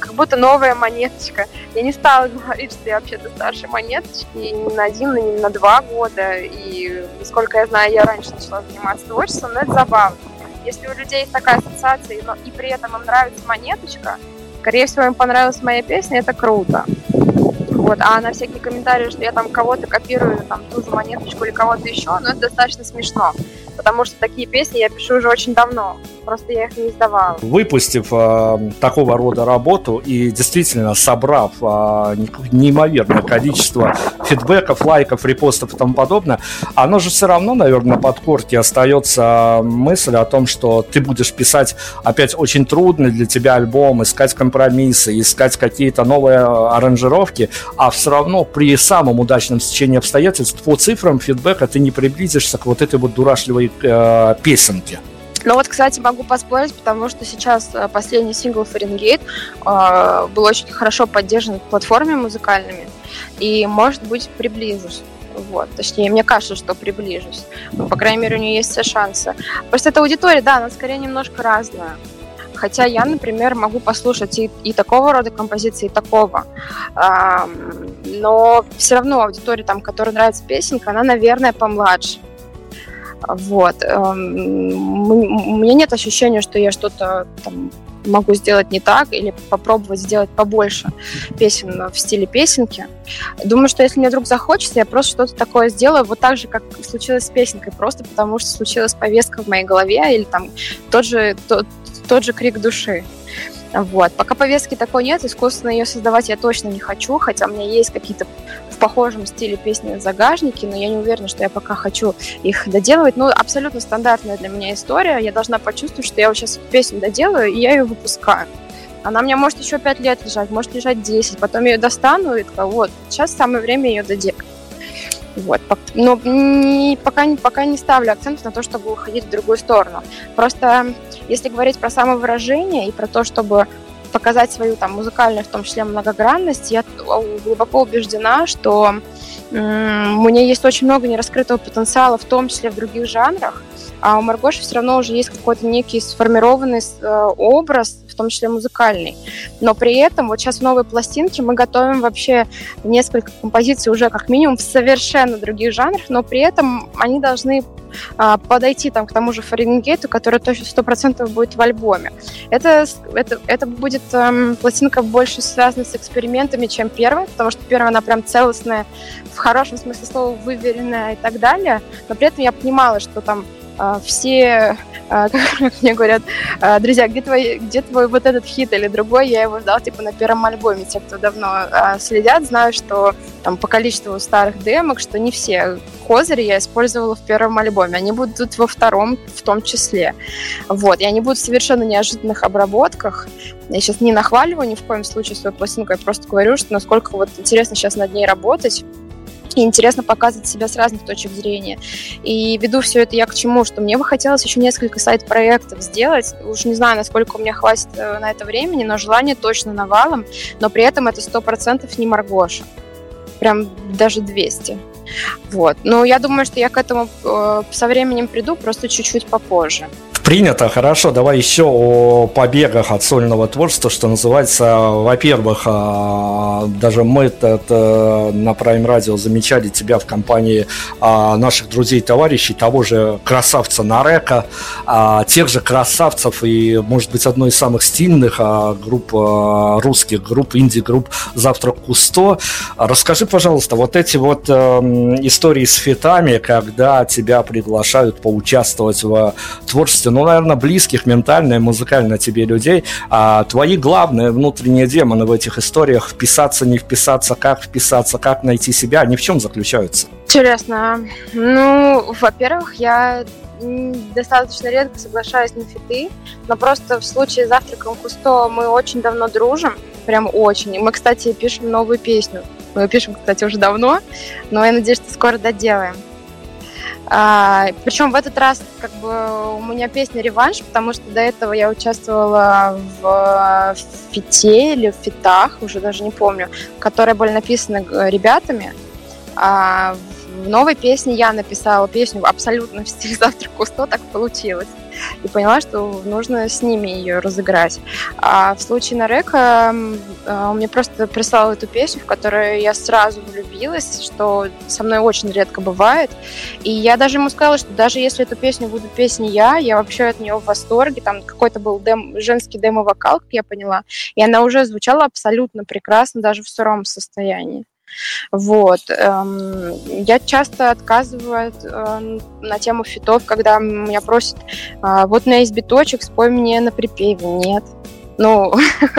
как будто новая монеточка. Я не стала говорить, что я вообще-то старше монеточки и не на один, и не на два года. И, насколько я знаю, я раньше начала заниматься творчеством, но это забавно. Если у людей есть такая ассоциация, и при этом им нравится монеточка, скорее всего, им понравилась моя песня, это круто. Вот. А на всякие комментарии, что я там кого-то копирую, там, ту же монеточку или кого-то еще, ну, это достаточно смешно. Потому что такие песни я пишу уже очень давно. Просто я их не издавала. Выпустив э, такого рода работу и действительно собрав э, не- неимоверное количество фидбэков, лайков, репостов и тому подобное, оно же все равно, наверное, на подкорке остается мысль о том, что ты будешь писать опять очень трудный для тебя альбом, искать компромиссы, искать какие-то новые аранжировки, а все равно при самом удачном стечении обстоятельств по цифрам фидбэка ты не приблизишься к вот этой вот дурашливой э, песенке. Ну вот, кстати, могу поспорить, потому что сейчас э, последний сингл Фаренгейт э, был очень хорошо поддержан платформами музыкальными, и, может быть, приближусь. Вот, точнее, мне кажется, что приближусь. По крайней мере, у нее есть все шансы. Просто эта аудитория, да, она скорее немножко разная. Хотя я, например, могу послушать и, и такого рода композиции, и такого. Но все равно аудитория, там, которой нравится песенка, она, наверное, помладше. Вот. эм, У меня нет ощущения, что я что-то там могу сделать не так или попробовать сделать побольше песен в стиле песенки. Думаю, что если мне вдруг захочется, я просто что-то такое сделаю, вот так же, как случилось с песенкой, просто потому что случилась повестка в моей голове или там тот же, тот, тот же крик души. Вот. Пока повестки такой нет, искусственно ее создавать я точно не хочу, хотя у меня есть какие-то в похожем стиле песни загажники, но я не уверена, что я пока хочу их доделывать. Ну, абсолютно стандартная для меня история. Я должна почувствовать, что я вот сейчас песню доделаю, и я ее выпускаю. Она меня может еще 5 лет лежать, может лежать 10. Потом ее достану и такая, вот, сейчас самое время ее доделать. Вот. Но не- пока, пока не ставлю акцент на то, чтобы уходить в другую сторону. Просто если говорить про самовыражение и про то, чтобы показать свою там музыкальную, в том числе многогранность, я глубоко убеждена, что у меня есть очень много нераскрытого потенциала, в том числе в других жанрах, а у Маргоши все равно уже есть какой-то некий сформированный э, образ, в том числе музыкальный. Но при этом вот сейчас в новой пластинке мы готовим вообще несколько композиций уже как минимум в совершенно других жанрах, но при этом они должны а, подойти там к тому же Фаренгейту, который точно сто процентов будет в альбоме. Это, это, это будет эм, пластинка больше связана с экспериментами, чем первая, потому что первая, она прям целостная, в хорошем смысле слова, выверенная и так далее. Но при этом я понимала, что там все, а, [laughs] как мне говорят, а, друзья, где твой, где твой вот этот хит или другой, я его ждал типа на первом альбоме. Те, кто давно а, следят, знают, что там по количеству старых демок, что не все козыри я использовала в первом альбоме. Они будут во втором в том числе. Вот. И они будут в совершенно неожиданных обработках. Я сейчас не нахваливаю ни в коем случае свою пластинку, я просто говорю, что насколько вот интересно сейчас над ней работать. И интересно показывать себя с разных точек зрения. И веду все это я к чему, что мне бы хотелось еще несколько сайт-проектов сделать. Уж не знаю, насколько у меня хватит э, на это времени, но желание точно навалом. Но при этом это сто процентов не Маргоша. Прям даже 200. Вот. Но я думаю, что я к этому э, со временем приду, просто чуть-чуть попозже. Принято, хорошо. Давай еще о побегах от сольного творчества, что называется. Во-первых, а, даже мы это на Prime Radio замечали тебя в компании а, наших друзей и товарищей, того же красавца Нарека, а, тех же красавцев и, может быть, одной из самых стильных групп русских групп, инди-групп «Завтрак Кусто». Расскажи, пожалуйста, вот эти вот эм, истории с фитами, когда тебя приглашают поучаствовать в творчестве, ну, наверное, близких ментально и музыкально тебе людей, а твои главные внутренние демоны в этих историях, вписаться, не вписаться, как вписаться, как найти себя, они в чем заключаются? Интересно. Ну, во-первых, я достаточно редко соглашаюсь на фиты, но просто в случае с завтраком Кусто мы очень давно дружим, прям очень. И мы, кстати, пишем новую песню. Мы ее пишем, кстати, уже давно, но я надеюсь, что скоро доделаем. А, причем в этот раз как бы у меня песня реванш, потому что до этого я участвовала в фите или в фитах, уже даже не помню, которые были написаны э, ребятами. А в новой песне я написала песню абсолютно в стиле «Завтрак Кусто», так получилось. И поняла, что нужно с ними ее разыграть. А в случае Нарека м, э, он мне просто прислал эту песню, в которую я сразу влюбилась, что со мной очень редко бывает. И я даже ему сказала, что даже если эту песню буду петь не я, я вообще от нее в восторге. Там какой-то был дем- женский демо-вокал, как я поняла. И она уже звучала абсолютно прекрасно, даже в сыром состоянии. Вот. эм, Я часто отказываю от, э, на тему фитов, когда меня просят, «А, вот меня есть биточек, спой мне на припеве. Нет. Ну,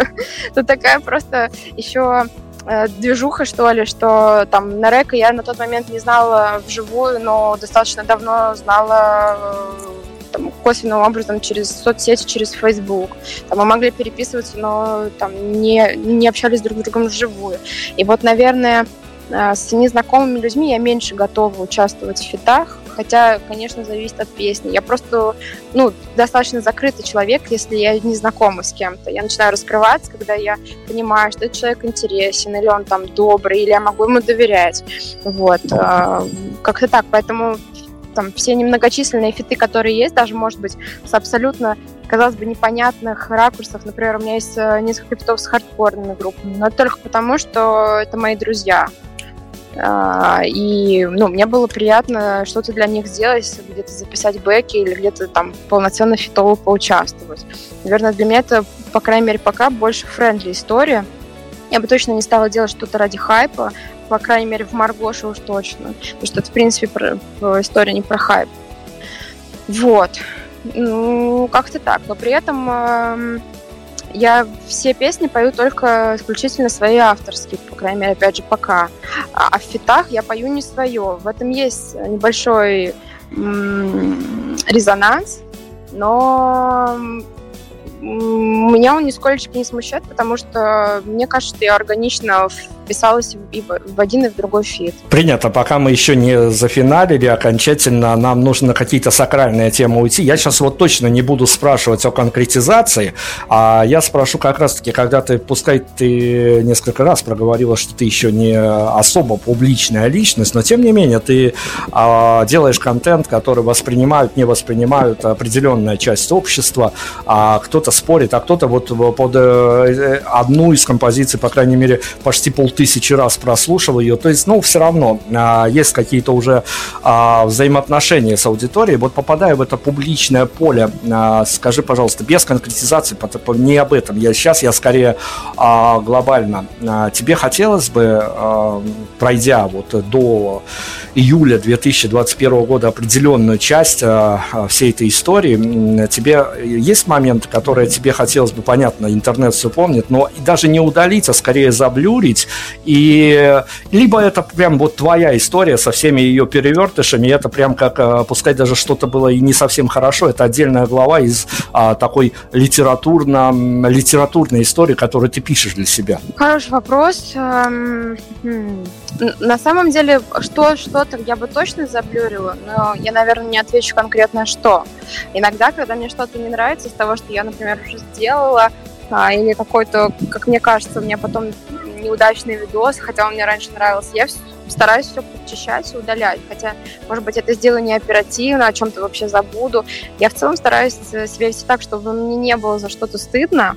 [laughs] тут такая просто еще э, движуха, что ли, что там на Река я на тот момент не знала вживую, но достаточно давно знала э, там, косвенным образом через соцсети, через Facebook. Там мы могли переписываться, но там не, не общались друг с другом вживую. И вот, наверное, э, с незнакомыми людьми я меньше готова участвовать в фитах, хотя, конечно, зависит от песни. Я просто, ну, достаточно закрытый человек, если я не знакома с кем-то. Я начинаю раскрываться, когда я понимаю, что этот человек интересен, или он там добрый, или я могу ему доверять. Вот. э, Как-то так. Поэтому там все немногочисленные фиты, которые есть, даже, может быть, с абсолютно, казалось бы, непонятных ракурсов. Например, у меня есть э, несколько фитов с хардкорными группами, но только потому, что это мои друзья. А, И, ну, мне было приятно что-то для них сделать, где-то записать бэки или где-то там полноценно фитово поучаствовать. Наверное, для меня это, по крайней мере, пока больше friendly история. Я бы точно не стала делать что-то ради хайпа, по крайней мере, в Маргоше уж точно. Потому что это, в принципе, про- история не про хайп. Вот. Ну, как-то так. Но при этом эм, я все песни пою только исключительно свои авторские, по крайней мере, опять же, пока. А, а в фитах я пою не свое. В этом есть небольшой м, резонанс, но меня он нисколько не смущает, потому что мне кажется, что я органично вписалась и в, один, и в другой фит. Принято. Пока мы еще не зафиналили окончательно, нам нужно на какие-то сакральные темы уйти. Я сейчас вот точно не буду спрашивать о конкретизации, а я спрошу как раз-таки, когда ты, пускай ты несколько раз проговорила, что ты еще не особо публичная личность, но тем не менее ты а, делаешь контент, который воспринимают, не воспринимают определенная часть общества, а кто-то спорит, а кто-то вот под э, одну из композиций, по крайней мере, почти полтысячи раз прослушал ее. То есть, ну, все равно а, есть какие-то уже а, взаимоотношения с аудиторией. Вот попадая в это публичное поле, а, скажи, пожалуйста, без конкретизации, не об этом. Я сейчас, я скорее а, глобально. А, тебе хотелось бы, а, пройдя вот до июля 2021 года определенную часть а, а, всей этой истории, тебе есть моменты, которые тебе хотелось бы, понятно, интернет все помнит, но даже не удалить, а скорее заблюрить, и либо это прям вот твоя история со всеми ее перевертышами, это прям как, а, пускай даже что-то было и не совсем хорошо, это отдельная глава из а, такой литературно, литературной истории, которую ты пишешь для себя. Хороший вопрос. Эм, хм. На самом деле, что что-то я бы точно заблюрила, но я, наверное, не отвечу конкретно что. Иногда, когда мне что-то не нравится из того, что я, например, уже сделала, а, или какой-то, как мне кажется, у меня потом неудачный видос, хотя он мне раньше нравился, я стараюсь все подчищать и удалять. Хотя, может быть, это сделаю не оперативно, о чем-то вообще забуду. Я в целом стараюсь э, себя вести так, чтобы мне не было за что-то стыдно.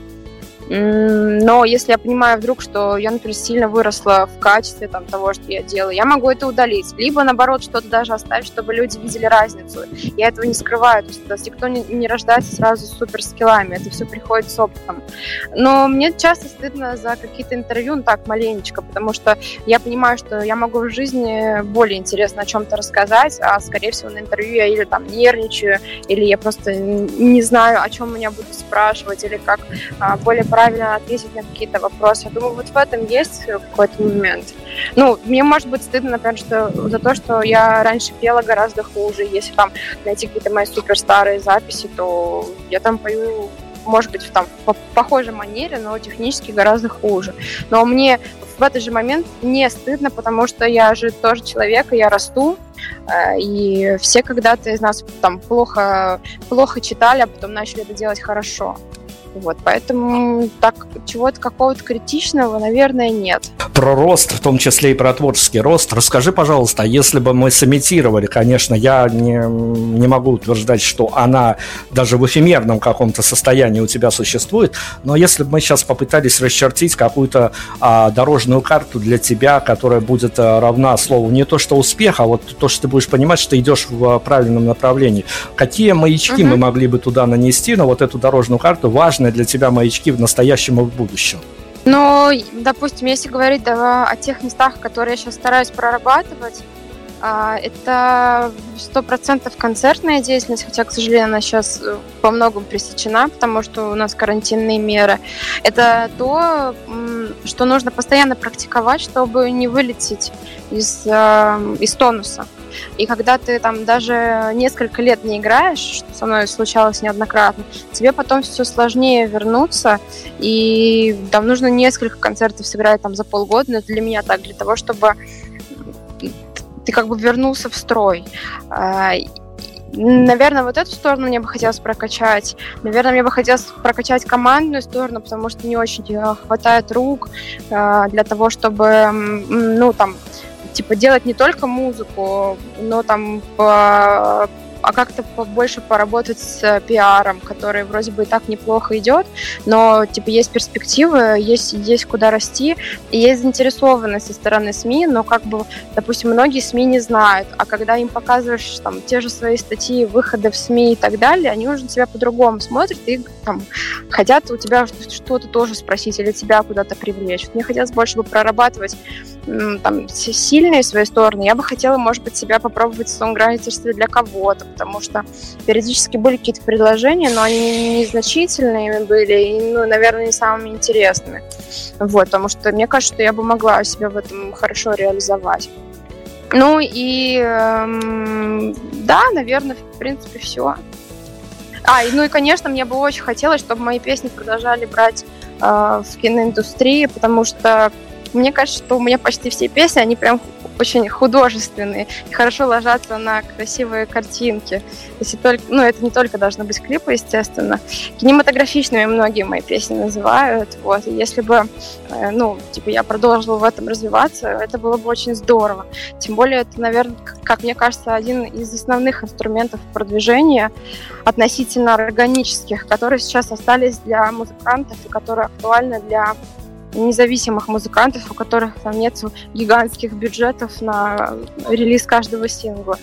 Но если я понимаю вдруг, что я, например, сильно выросла в качестве там, того, что я делаю, я могу это удалить. Либо, наоборот, что-то даже оставить, чтобы люди видели разницу. Я этого не скрываю. То есть никто не, не рождается сразу с суперскиллами. Это все приходит с опытом. Но мне часто стыдно за какие-то интервью, ну так, маленечко, потому что я понимаю, что я могу в жизни более интересно о чем-то рассказать, а, скорее всего, на интервью я или там нервничаю, или я просто не знаю, о чем меня будут спрашивать, или как а, более правильно ответить на какие-то вопросы. Я думаю, вот в этом есть какой-то момент. Ну, мне может быть стыдно, например, что за то, что я раньше пела гораздо хуже. Если там найти какие-то мои супер старые записи, то я там пою может быть, в там по похожей манере, но технически гораздо хуже. Но мне в этот же момент не стыдно, потому что я же тоже человек, и я расту, э, и все когда-то из нас там плохо, плохо читали, а потом начали это делать хорошо. Вот, поэтому так чего-то какого-то критичного, наверное, нет. Про рост, в том числе и про творческий рост. Расскажи, пожалуйста, если бы мы сымитировали, конечно, я не, не могу утверждать, что она даже в эфемерном каком-то состоянии у тебя существует, но если бы мы сейчас попытались расчертить какую-то а, дорожную карту для тебя, которая будет а, равна слову не то что успех, а вот то, что ты будешь понимать, что ты идешь в а, правильном направлении. Какие маячки Мгм. мы могли бы туда нанести на вот эту дорожную карту, важные для тебя маячки в настоящем и в будущем? Но, допустим, если говорить да, о тех местах, которые я сейчас стараюсь прорабатывать, а, это сто процентов концертная деятельность, хотя, к сожалению, она сейчас по многому пресечена, потому что у нас карантинные меры. Это то, что нужно постоянно практиковать, чтобы не вылететь из, а, из тонуса. И когда ты там даже несколько лет не играешь, что со мной случалось неоднократно, тебе потом все сложнее вернуться, и там нужно несколько концертов сыграть там за полгода, но для меня так, для того, чтобы ты как бы вернулся в строй. А, Наверное, вот эту сторону мне бы хотелось прокачать. Наверное, мне бы хотелось прокачать командную сторону, потому что не очень э, хватает рук э, для того, чтобы, ну, там, типа, делать не только музыку, но там по- а как-то побольше поработать с э, пиаром, который вроде бы и так неплохо идет, но типа есть перспективы, есть, есть куда расти, и есть заинтересованность со стороны СМИ, но как бы, допустим, многие СМИ не знают, а когда им показываешь там те же свои статьи, выходы в СМИ и так далее, они уже на тебя по-другому смотрят и там хотят у тебя что-то тоже спросить или тебя куда-то привлечь. Мне хотелось больше бы прорабатывать там сильные свои стороны. Я бы хотела, может быть, себя попробовать в сонграйтерстве для кого-то, потому что периодически были какие-то предложения, но они незначительными были и, ну, наверное, не самыми интересными. Вот, потому что мне кажется, что я бы могла себя в этом хорошо реализовать. Ну и эм, да, наверное, в принципе, все. А, и, ну и, конечно, мне бы очень хотелось, чтобы мои песни продолжали брать э, в киноиндустрии, потому что мне кажется, что у меня почти все песни, они прям очень художественные и хорошо ложатся на красивые картинки. Если только, ну, это не только должны быть клипы, естественно. Кинематографичными многие мои песни называют. Вот. И если бы, э, ну, типа, я продолжила в этом развиваться, это было бы очень здорово. Тем более, это, наверное, как мне кажется, один из основных инструментов продвижения относительно органических, которые сейчас остались для музыкантов и которые актуальны для независимых музыкантов, у которых там нет гигантских бюджетов на релиз каждого сингла.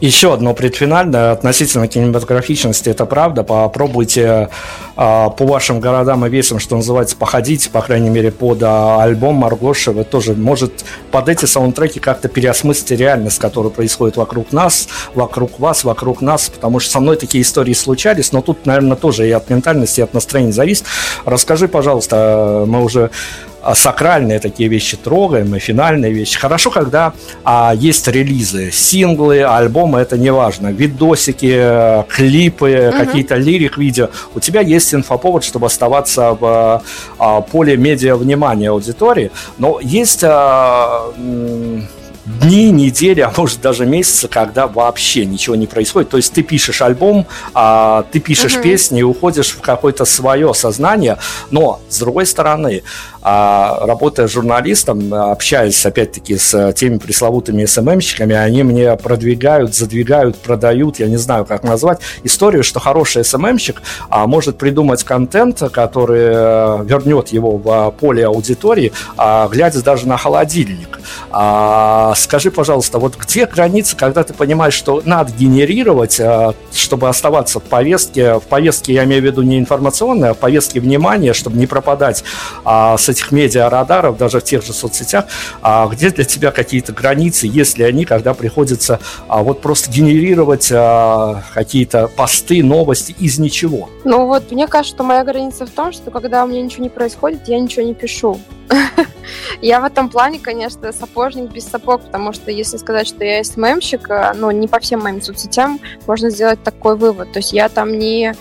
Еще одно предфинальное относительно кинематографичности, это правда. Попробуйте а, по вашим городам и весам, что называется, походите, по крайней мере, под а, альбом Маргоши. Вы тоже, может, под эти саундтреки как-то переосмыслите реальность, которая происходит вокруг нас, вокруг вас, вокруг нас, потому что со мной такие истории случались, но тут, наверное, тоже и от ментальности, и от настроения зависит. Расскажи, пожалуйста, мы уже а, сакральные такие вещи трогаем, и финальные вещи. Хорошо, когда а, есть релизы, синглы, альбомы, это не важно, видосики, э, клипы, Мгм. какие-то лирик-видео. У тебя есть инфоповод, чтобы оставаться в а, поле медиа внимания аудитории, но есть а, м, дни, недели, а может даже месяцы, когда вообще ничего не происходит. То есть ты пишешь альбом, а, ты пишешь Мгм. песни и уходишь в какое-то свое сознание, но с другой стороны, а, работая журналистом, общаясь опять-таки с теми пресловутыми СММщиками, они мне продвигают, задвигают, продают, я не знаю, как назвать, историю, что хороший СММщик а, может придумать контент, который э, вернет его в поле аудитории, а, глядя даже на холодильник. А, скажи, пожалуйста, вот где граница, когда ты понимаешь, что надо генерировать, а, чтобы оставаться в повестке, в повестке я имею в виду не информационной, а в повестке внимания, чтобы не пропадать а, с этих медиа-радаров, даже в тех же соцсетях, а, где для тебя какие-то границы, если они, когда приходится а, вот просто генерировать а, какие-то посты, новости из ничего. Ну вот, мне кажется, что моя граница в том, что когда у меня ничего не происходит, я ничего не пишу. [laughs] Я в этом плане, конечно, сапожник без сапог, потому что если сказать, что я СММщик, э, ну, не по всем моим соцсетям, можно сделать такой вывод. То есть я там не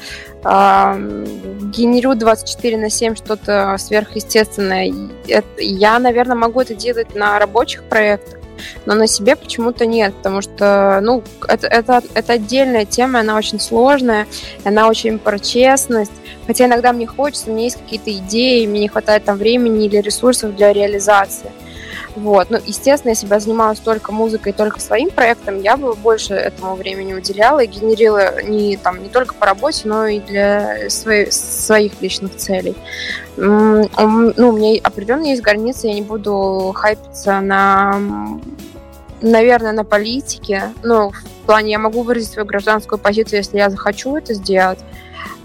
генерю 24 на 7 что-то сверхъестественное. Я, наверное, могу это делать на рабочих проектах, но на себе почему-то нет, потому что, ну, это, это, это отдельная тема, она очень сложная, она очень про честность. Хотя иногда мне хочется, у меня есть какие-то идеи, мне не хватает там времени или ресурсов для реализации. Вот. Ну, естественно, если бы я занималась только музыкой, только своим проектом, я бы больше этому времени уделяла и генерила не, там, не только по работе, но и для своей, своих личных целей. Ну, у меня определенно есть границы, я не буду хайпиться на наверное, на политике. Ну, в плане, я могу выразить свою гражданскую позицию, если я захочу это сделать.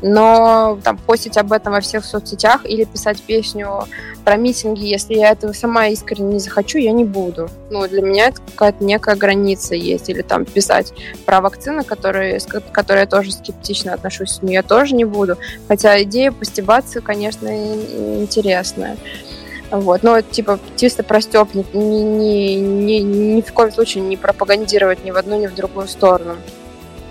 Но там постить об этом во всех соцсетях или писать песню про митинги, если я этого сама искренне не захочу, я не буду. Ну, для меня это какая-то некая граница есть. Или там писать про вакцины, которые, к которой я тоже скептично отношусь, но я тоже не буду. Хотя идея постебаться, конечно, интересная. Вот, но типа чисто про Степ ни, ни, ни, ни в коем случае не пропагандировать ни в одну, ни в другую сторону.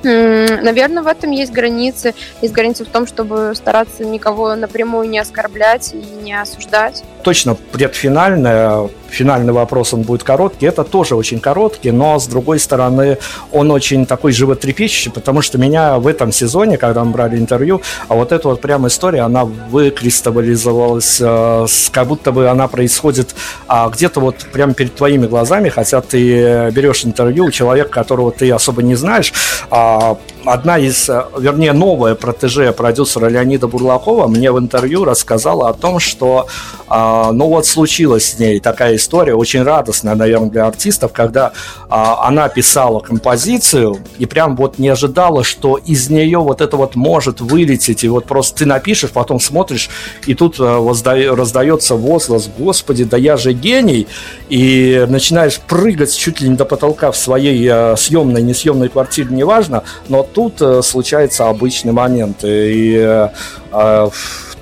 Наверное, в этом есть границы. Есть границы в том, чтобы стараться никого напрямую не оскорблять и не осуждать. Точно предфинальное, финальный вопрос, он будет короткий. Это тоже очень короткий, но с другой стороны, он очень такой животрепещущий, потому что меня в этом сезоне, когда мы брали интервью, а вот эта вот прям история, она выкристаллизовалась, э, как будто бы она происходит а, где-то вот прямо перед твоими глазами, хотя ты берешь интервью у человека, которого ты особо не знаешь. А, одна из, э, вернее, новая протеже продюсера Леонида Бурлакова мне в интервью рассказала о том, что а, ну вот случилась с ней такая история, очень радостная, наверное, для артистов, когда а, она писала композицию и прям вот не ожидала, что из нее вот это вот может вылететь, и вот просто ты напишешь, потом смотришь, и тут э, возда- раздается возглас, господи, да я же гений, и начинаешь прыгать чуть ли не до потолка в своей э, съемной, несъемной квартире, неважно, но тут э, случается обычный момент, и э, э,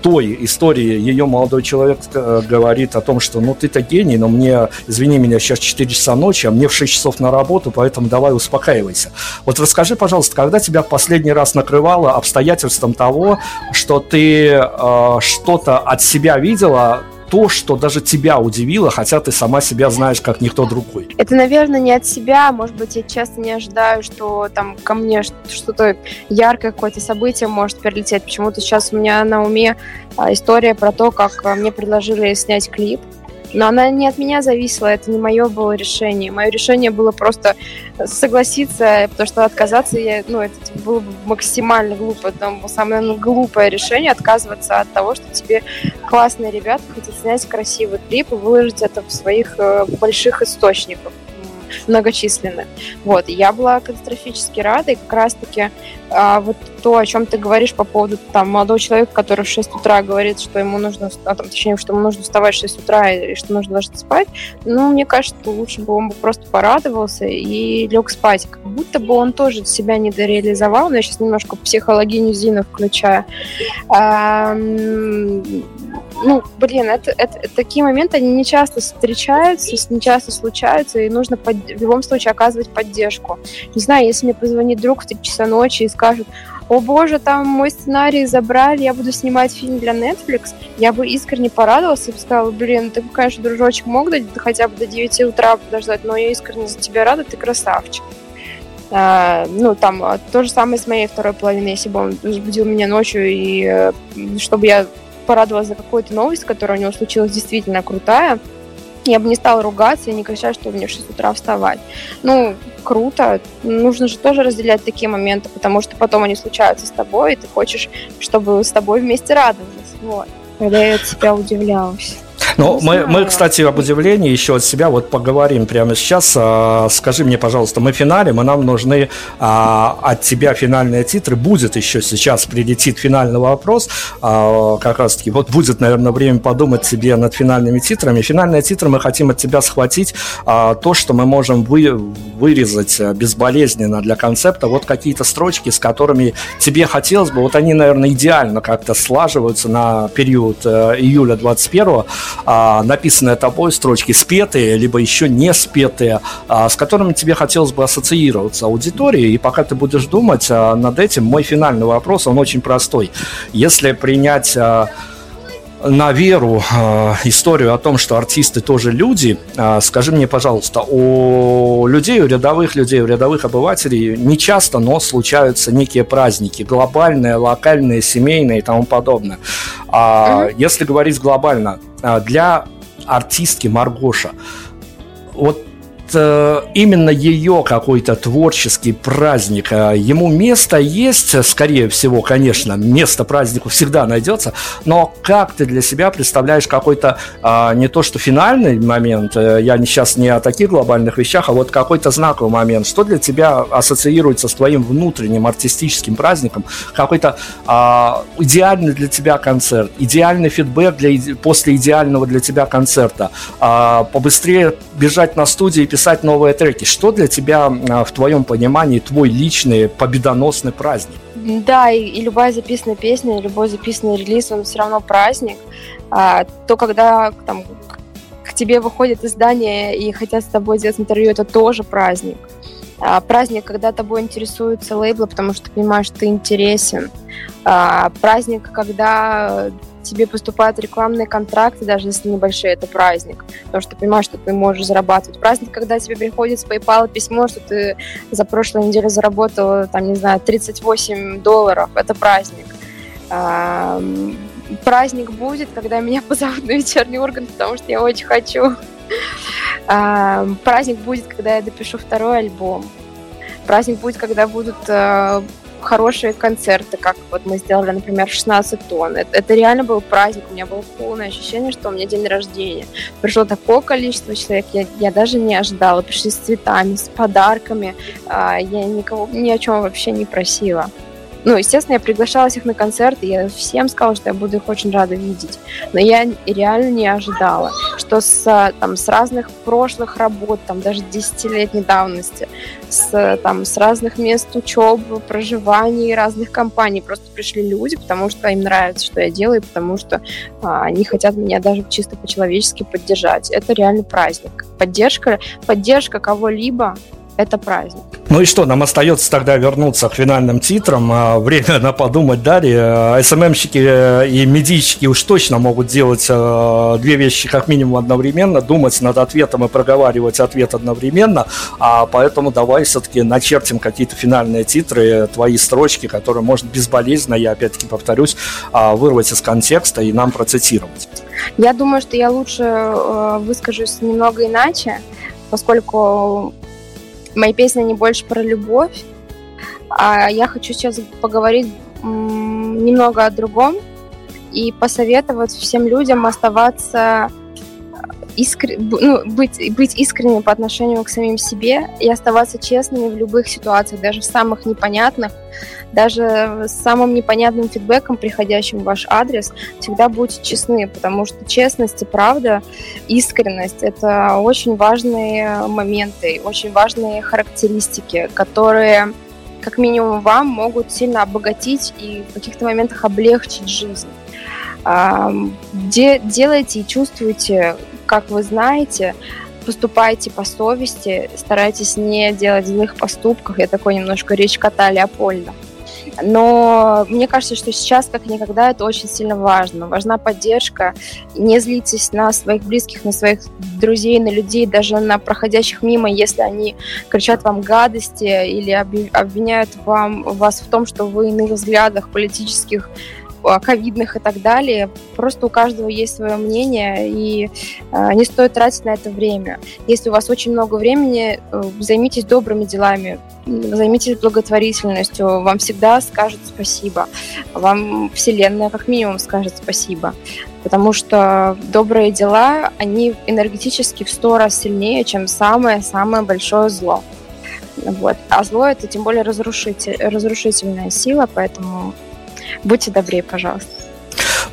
той истории ее молодой человек э, говорит о том, что ну ты-то гений, но мне, извини меня, сейчас 4 часа ночи, а мне в 6 часов на работу, поэтому давай успокаивайся. Вот расскажи, пожалуйста, когда тебя в последний раз накрывало обстоятельством того, что ты э, что-то от себя видела, то, что даже тебя удивило, хотя ты сама себя знаешь как никто другой? Это, наверное, не от себя. Может быть, я часто не ожидаю, что там ко мне что-то яркое, какое-то событие может прилететь. Почему-то сейчас у меня на уме а, история про то, как а, мне предложили снять клип. Но она не от меня зависела, это не мое было решение. Мое решение было просто согласиться, потому что отказаться, я, ну, это было бы максимально глупо. Там самое ну, глупое решение отказываться от того, что тебе классные ребята хотят снять красивый клип и выложить это в своих э, больших источниках многочисленных. Вот, я была катастрофически рада, и как раз-таки а, вот то, о чем ты говоришь по поводу там молодого человека, который в 6 утра говорит, что ему нужно, а, там, точнее, что ему нужно вставать в 6 утра и что нужно ложиться спать, ну, мне кажется, лучше бы он бы просто порадовался и лег спать. Как будто бы он тоже себя не дореализовал, но я сейчас немножко психологиню Зину включаю. А, ну, блин, это, это, такие моменты, они не часто встречаются, не часто случаются, и нужно под- в любом случае оказывать поддержку. Не знаю, если мне позвонит друг в 3 часа ночи и скажет, о боже, там мой сценарий забрали, я буду снимать фильм для Netflix, я бы искренне порадовался и бы сказала, блин, ты бы, конечно, дружочек мог дать хотя бы до 9 утра подождать, но я искренне за тебя рада, ты красавчик. А, ну, там, а, то же самое с моей второй половиной, если бы он разбудил меня ночью, и э, чтобы я порадовалась за какую-то новость, которая у него случилась действительно крутая, я бы не стала ругаться и не кричать, что мне в 6 утра вставать. Ну, круто. Нужно же тоже разделять такие моменты, потому что потом они случаются с тобой, и ты хочешь, чтобы с тобой вместе радовались. Вот. Когда я от себя удивлялась. Ну, мы, мы, кстати, об удивлении еще от себя вот поговорим прямо сейчас. А, Скажи мне, пожалуйста, мы финалем, и нам нужны а, от тебя финальные титры. Будет еще сейчас, прилетит финальный вопрос. А, как раз таки, вот будет, наверное, время подумать себе над финальными титрами. Финальные титры мы хотим от тебя схватить а, то, что мы можем вы, вырезать а, безболезненно для концепта. Вот какие-то строчки, с которыми тебе хотелось бы, вот они, наверное, идеально как-то слаживаются на период э, июля 21 а, написанные тобой строчки спетые, либо еще не спетые, а, с которыми тебе хотелось бы ассоциироваться аудиторией. И пока ты будешь думать а, над этим, мой финальный вопрос, он очень простой. Если принять а, на веру э, историю о том, что артисты тоже люди, э, скажи мне, пожалуйста, у людей, у рядовых людей, у рядовых обывателей не часто, но случаются некие праздники, глобальные, локальные, семейные и тому подобное. А, Если говорить глобально, а, для артистки Маргоша, вот э, именно ее какой-то творческий праздник, э, ему место есть, скорее всего, конечно, место празднику всегда найдется, но как ты для себя представляешь какой-то а, не то что финальный момент, э, я сейчас не о таких глобальных вещах, а вот какой-то знаковый момент, что для тебя ассоциируется с твоим внутренним артистическим праздником, какой-то а, идеальный для тебя концерт, идеальный фидбэк для, после идеального для тебя концерта, а, побыстрее бежать на студию и писать новые треки. Что для тебя, а, в твоем понимании, твой личный победоносный праздник? Да, и, и любая записанная песня, любой записанный релиз, он все равно праздник. А, то, когда там к- тебе выходит издание и хотят с тобой сделать интервью, это тоже праздник. А, праздник, когда тобой интересуются лейблы, потому что ты понимаешь, что ты интересен. А, праздник, когда тебе поступают рекламные контракты, даже если небольшие, это праздник. Потому что ты понимаешь, что ты можешь зарабатывать. Праздник, когда тебе приходит с PayPal письмо, что ты за прошлую неделю заработала, там, не знаю, 38 долларов. Это праздник. Праздник будет, когда меня позовут на вечерний орган, потому что я очень хочу. Праздник будет, когда я допишу второй альбом. Праздник будет, когда будут э, хорошие концерты, как вот мы сделали, например, 16 тонн. Это, это реально был праздник, у меня было полное ощущение, что у меня день рождения. Пришло такое количество человек, я, я даже не ожидала. Пришли с цветами, с подарками. А, я никого ни о чем вообще не просила. Ну, естественно, я приглашала всех на концерт, и я всем сказала, что я буду их очень рада видеть. Но я реально не ожидала, что с, там, с разных прошлых работ, там, даже десятилетней давности, с, там, с разных мест учебы, проживания, разных компаний просто пришли люди, потому что им нравится, что я делаю, потому что а, они хотят меня даже чисто по-человечески поддержать. Это реальный праздник. Поддержка, поддержка кого-либо это праздник. Ну и что, нам остается тогда вернуться к финальным титрам. А, Время на подумать далее. СММщики э, и медийщики уж точно могут делать э, две вещи как минимум одновременно, думать над ответом и проговаривать ответ одновременно. А поэтому давай все-таки начертим какие-то финальные титры, твои строчки, которые можно безболезненно, я опять-таки повторюсь, а, вырвать из контекста и нам процитировать. Я думаю, что я лучше э, выскажусь немного иначе, поскольку мои песни не больше про любовь, а я хочу сейчас поговорить немного о другом и посоветовать всем людям оставаться искр... б- ну, быть, быть искренним по отношению к самим себе и оставаться честными в любых ситуациях, даже в самых непонятных, даже с самым непонятным фидбэком, приходящим в ваш адрес, всегда будьте честны, потому что честность и правда, искренность — это очень важные моменты, очень важные характеристики, которые как минимум вам могут сильно обогатить и в каких-то моментах облегчить жизнь. Де- делайте и чувствуйте, как вы знаете, поступайте по совести, старайтесь не делать злых поступков. Я такой немножко речь кота Леопольда. Но мне кажется, что сейчас, как никогда, это очень сильно важно. Важна поддержка. Не злитесь на своих близких, на своих друзей, на людей, даже на проходящих мимо, если они кричат вам гадости или обви- обвиняют вам, вас в том, что вы иных взглядах политических, ковидных и так далее. Просто у каждого есть свое мнение, и э, не стоит тратить на это время. Если у вас очень много времени, э, займитесь добрыми делами, займитесь благотворительностью, вам всегда скажут спасибо. Вам Вселенная как минимум скажет спасибо. Потому что добрые дела, они энергетически в сто раз сильнее, чем самое-самое большое зло. Вот. А зло это тем более разрушитель, разрушительная сила, поэтому будьте добрее, пожалуйста.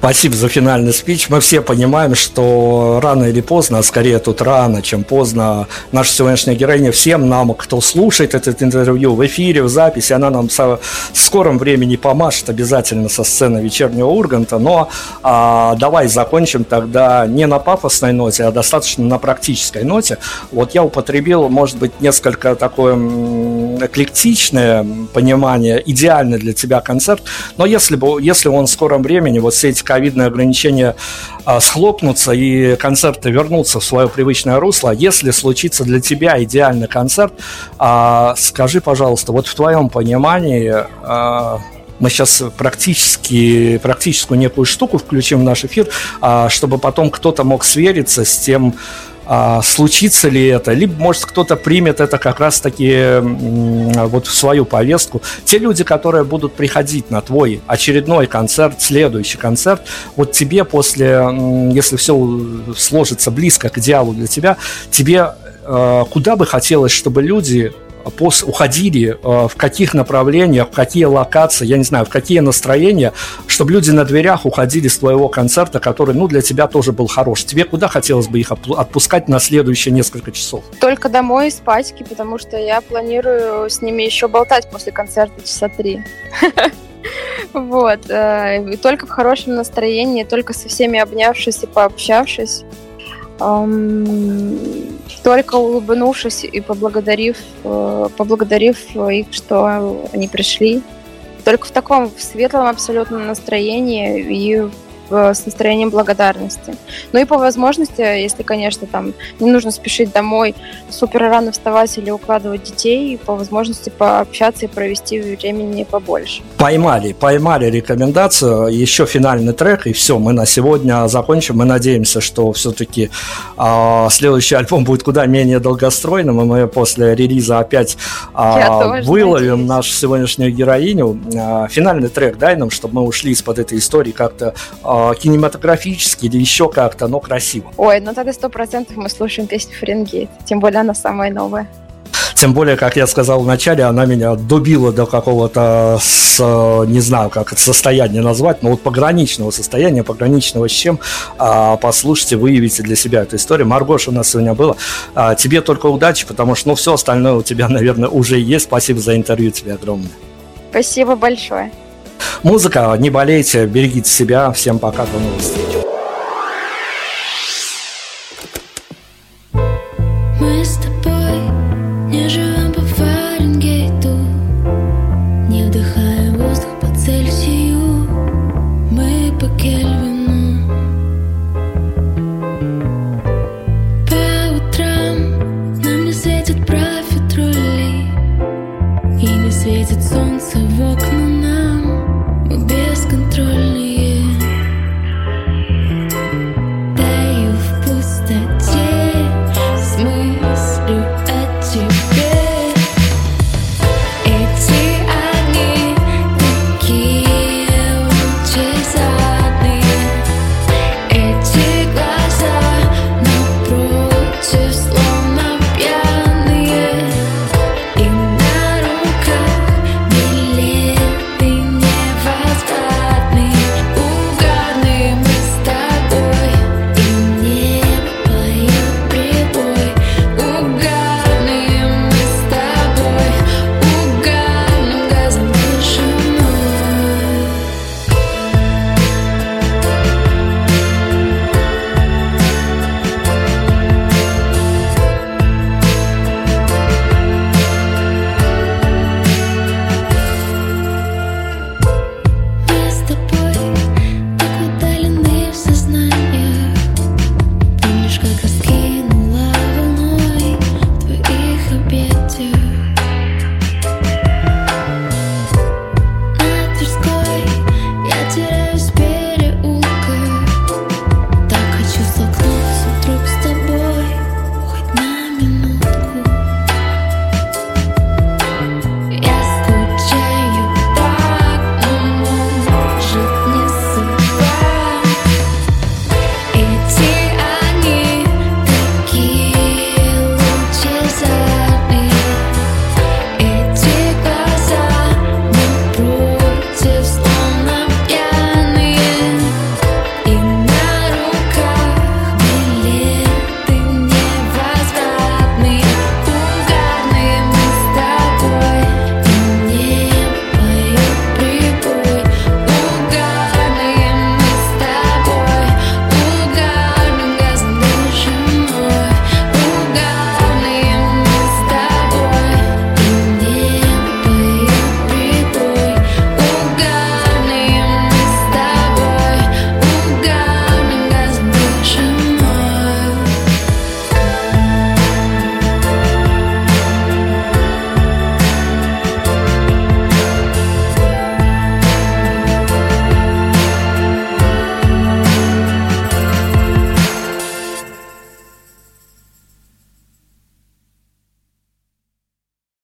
Спасибо за финальный спич. Мы все понимаем, что рано или поздно, а скорее тут рано, чем поздно, наша сегодняшняя героиня всем нам, кто слушает этот интервью в эфире, в записи, она нам в скором времени помашет обязательно со сцены вечернего Урганта. Но а, давай закончим тогда не на пафосной ноте, а достаточно на практической ноте. Вот я употребил, может быть, несколько такое эклектичное понимание, идеальный для тебя концерт, но если бы, если он в скором времени, вот все эти ковидные ограничения а, схлопнутся и концерты вернутся в свое привычное русло, если случится для тебя идеальный концерт, а, скажи, пожалуйста, вот в твоем понимании а, мы сейчас практически, практическую некую штуку включим в наш эфир, чтобы потом кто-то мог свериться с тем, а, случится ли это, либо, может, кто-то примет это как раз-таки м, вот в свою повестку. Те люди, которые будут приходить на твой очередной концерт, следующий концерт, вот тебе после, если все сложится близко к идеалу для тебя, тебе э, куда бы хотелось, чтобы люди пос- уходили, э, в каких направлениях, в какие локации, я не знаю, в какие настроения, чтобы люди на дверях уходили с твоего концерта, который, ну, для тебя тоже был хорош. Тебе куда хотелось бы их отпускать на следующие несколько часов? Только домой и спать, потому что я планирую с ними еще болтать после концерта часа три. [laughs] Вот. э, и Только в хорошем настроении, только со всеми обнявшись и пообщавшись. Только улыбнувшись и поблагодарив, э, поблагодарив их, что они пришли. Только в таком светлом абсолютно настроении и с настроением благодарности. Ну и по возможности, если, конечно, там не нужно спешить домой, супер рано вставать или укладывать детей, по возможности пообщаться и провести времени побольше. Поймали, поймали рекомендацию. Еще финальный трек, и все, мы на сегодня закончим. Мы надеемся, что все-таки следующий альбом будет куда менее долгостройным, и мы после релиза опять а, тоже выловим надеюсь. нашу сегодняшнюю героиню. А, финальный трек дай нам, чтобы мы ушли из-под этой истории как-то а, кинематографически или еще как-то, но красиво. Ой, ну тогда сто процентов мы слушаем песню Фаренгейт, тем более она самая новая. Тем более, как я сказал в начале, она меня добила до какого-то, не знаю, как это состояние назвать, но вот пограничного состояния, пограничного с чем. А, послушайте, выявите для себя эту историю. Маргош у нас сегодня было. А, тебе только удачи, потому что, ну, все остальное у тебя, [laughs] наверное, уже есть. Спасибо за интервью тебе огромное. Спасибо большое. Музыка, не болейте, берегите себя. Всем пока, до новых встреч.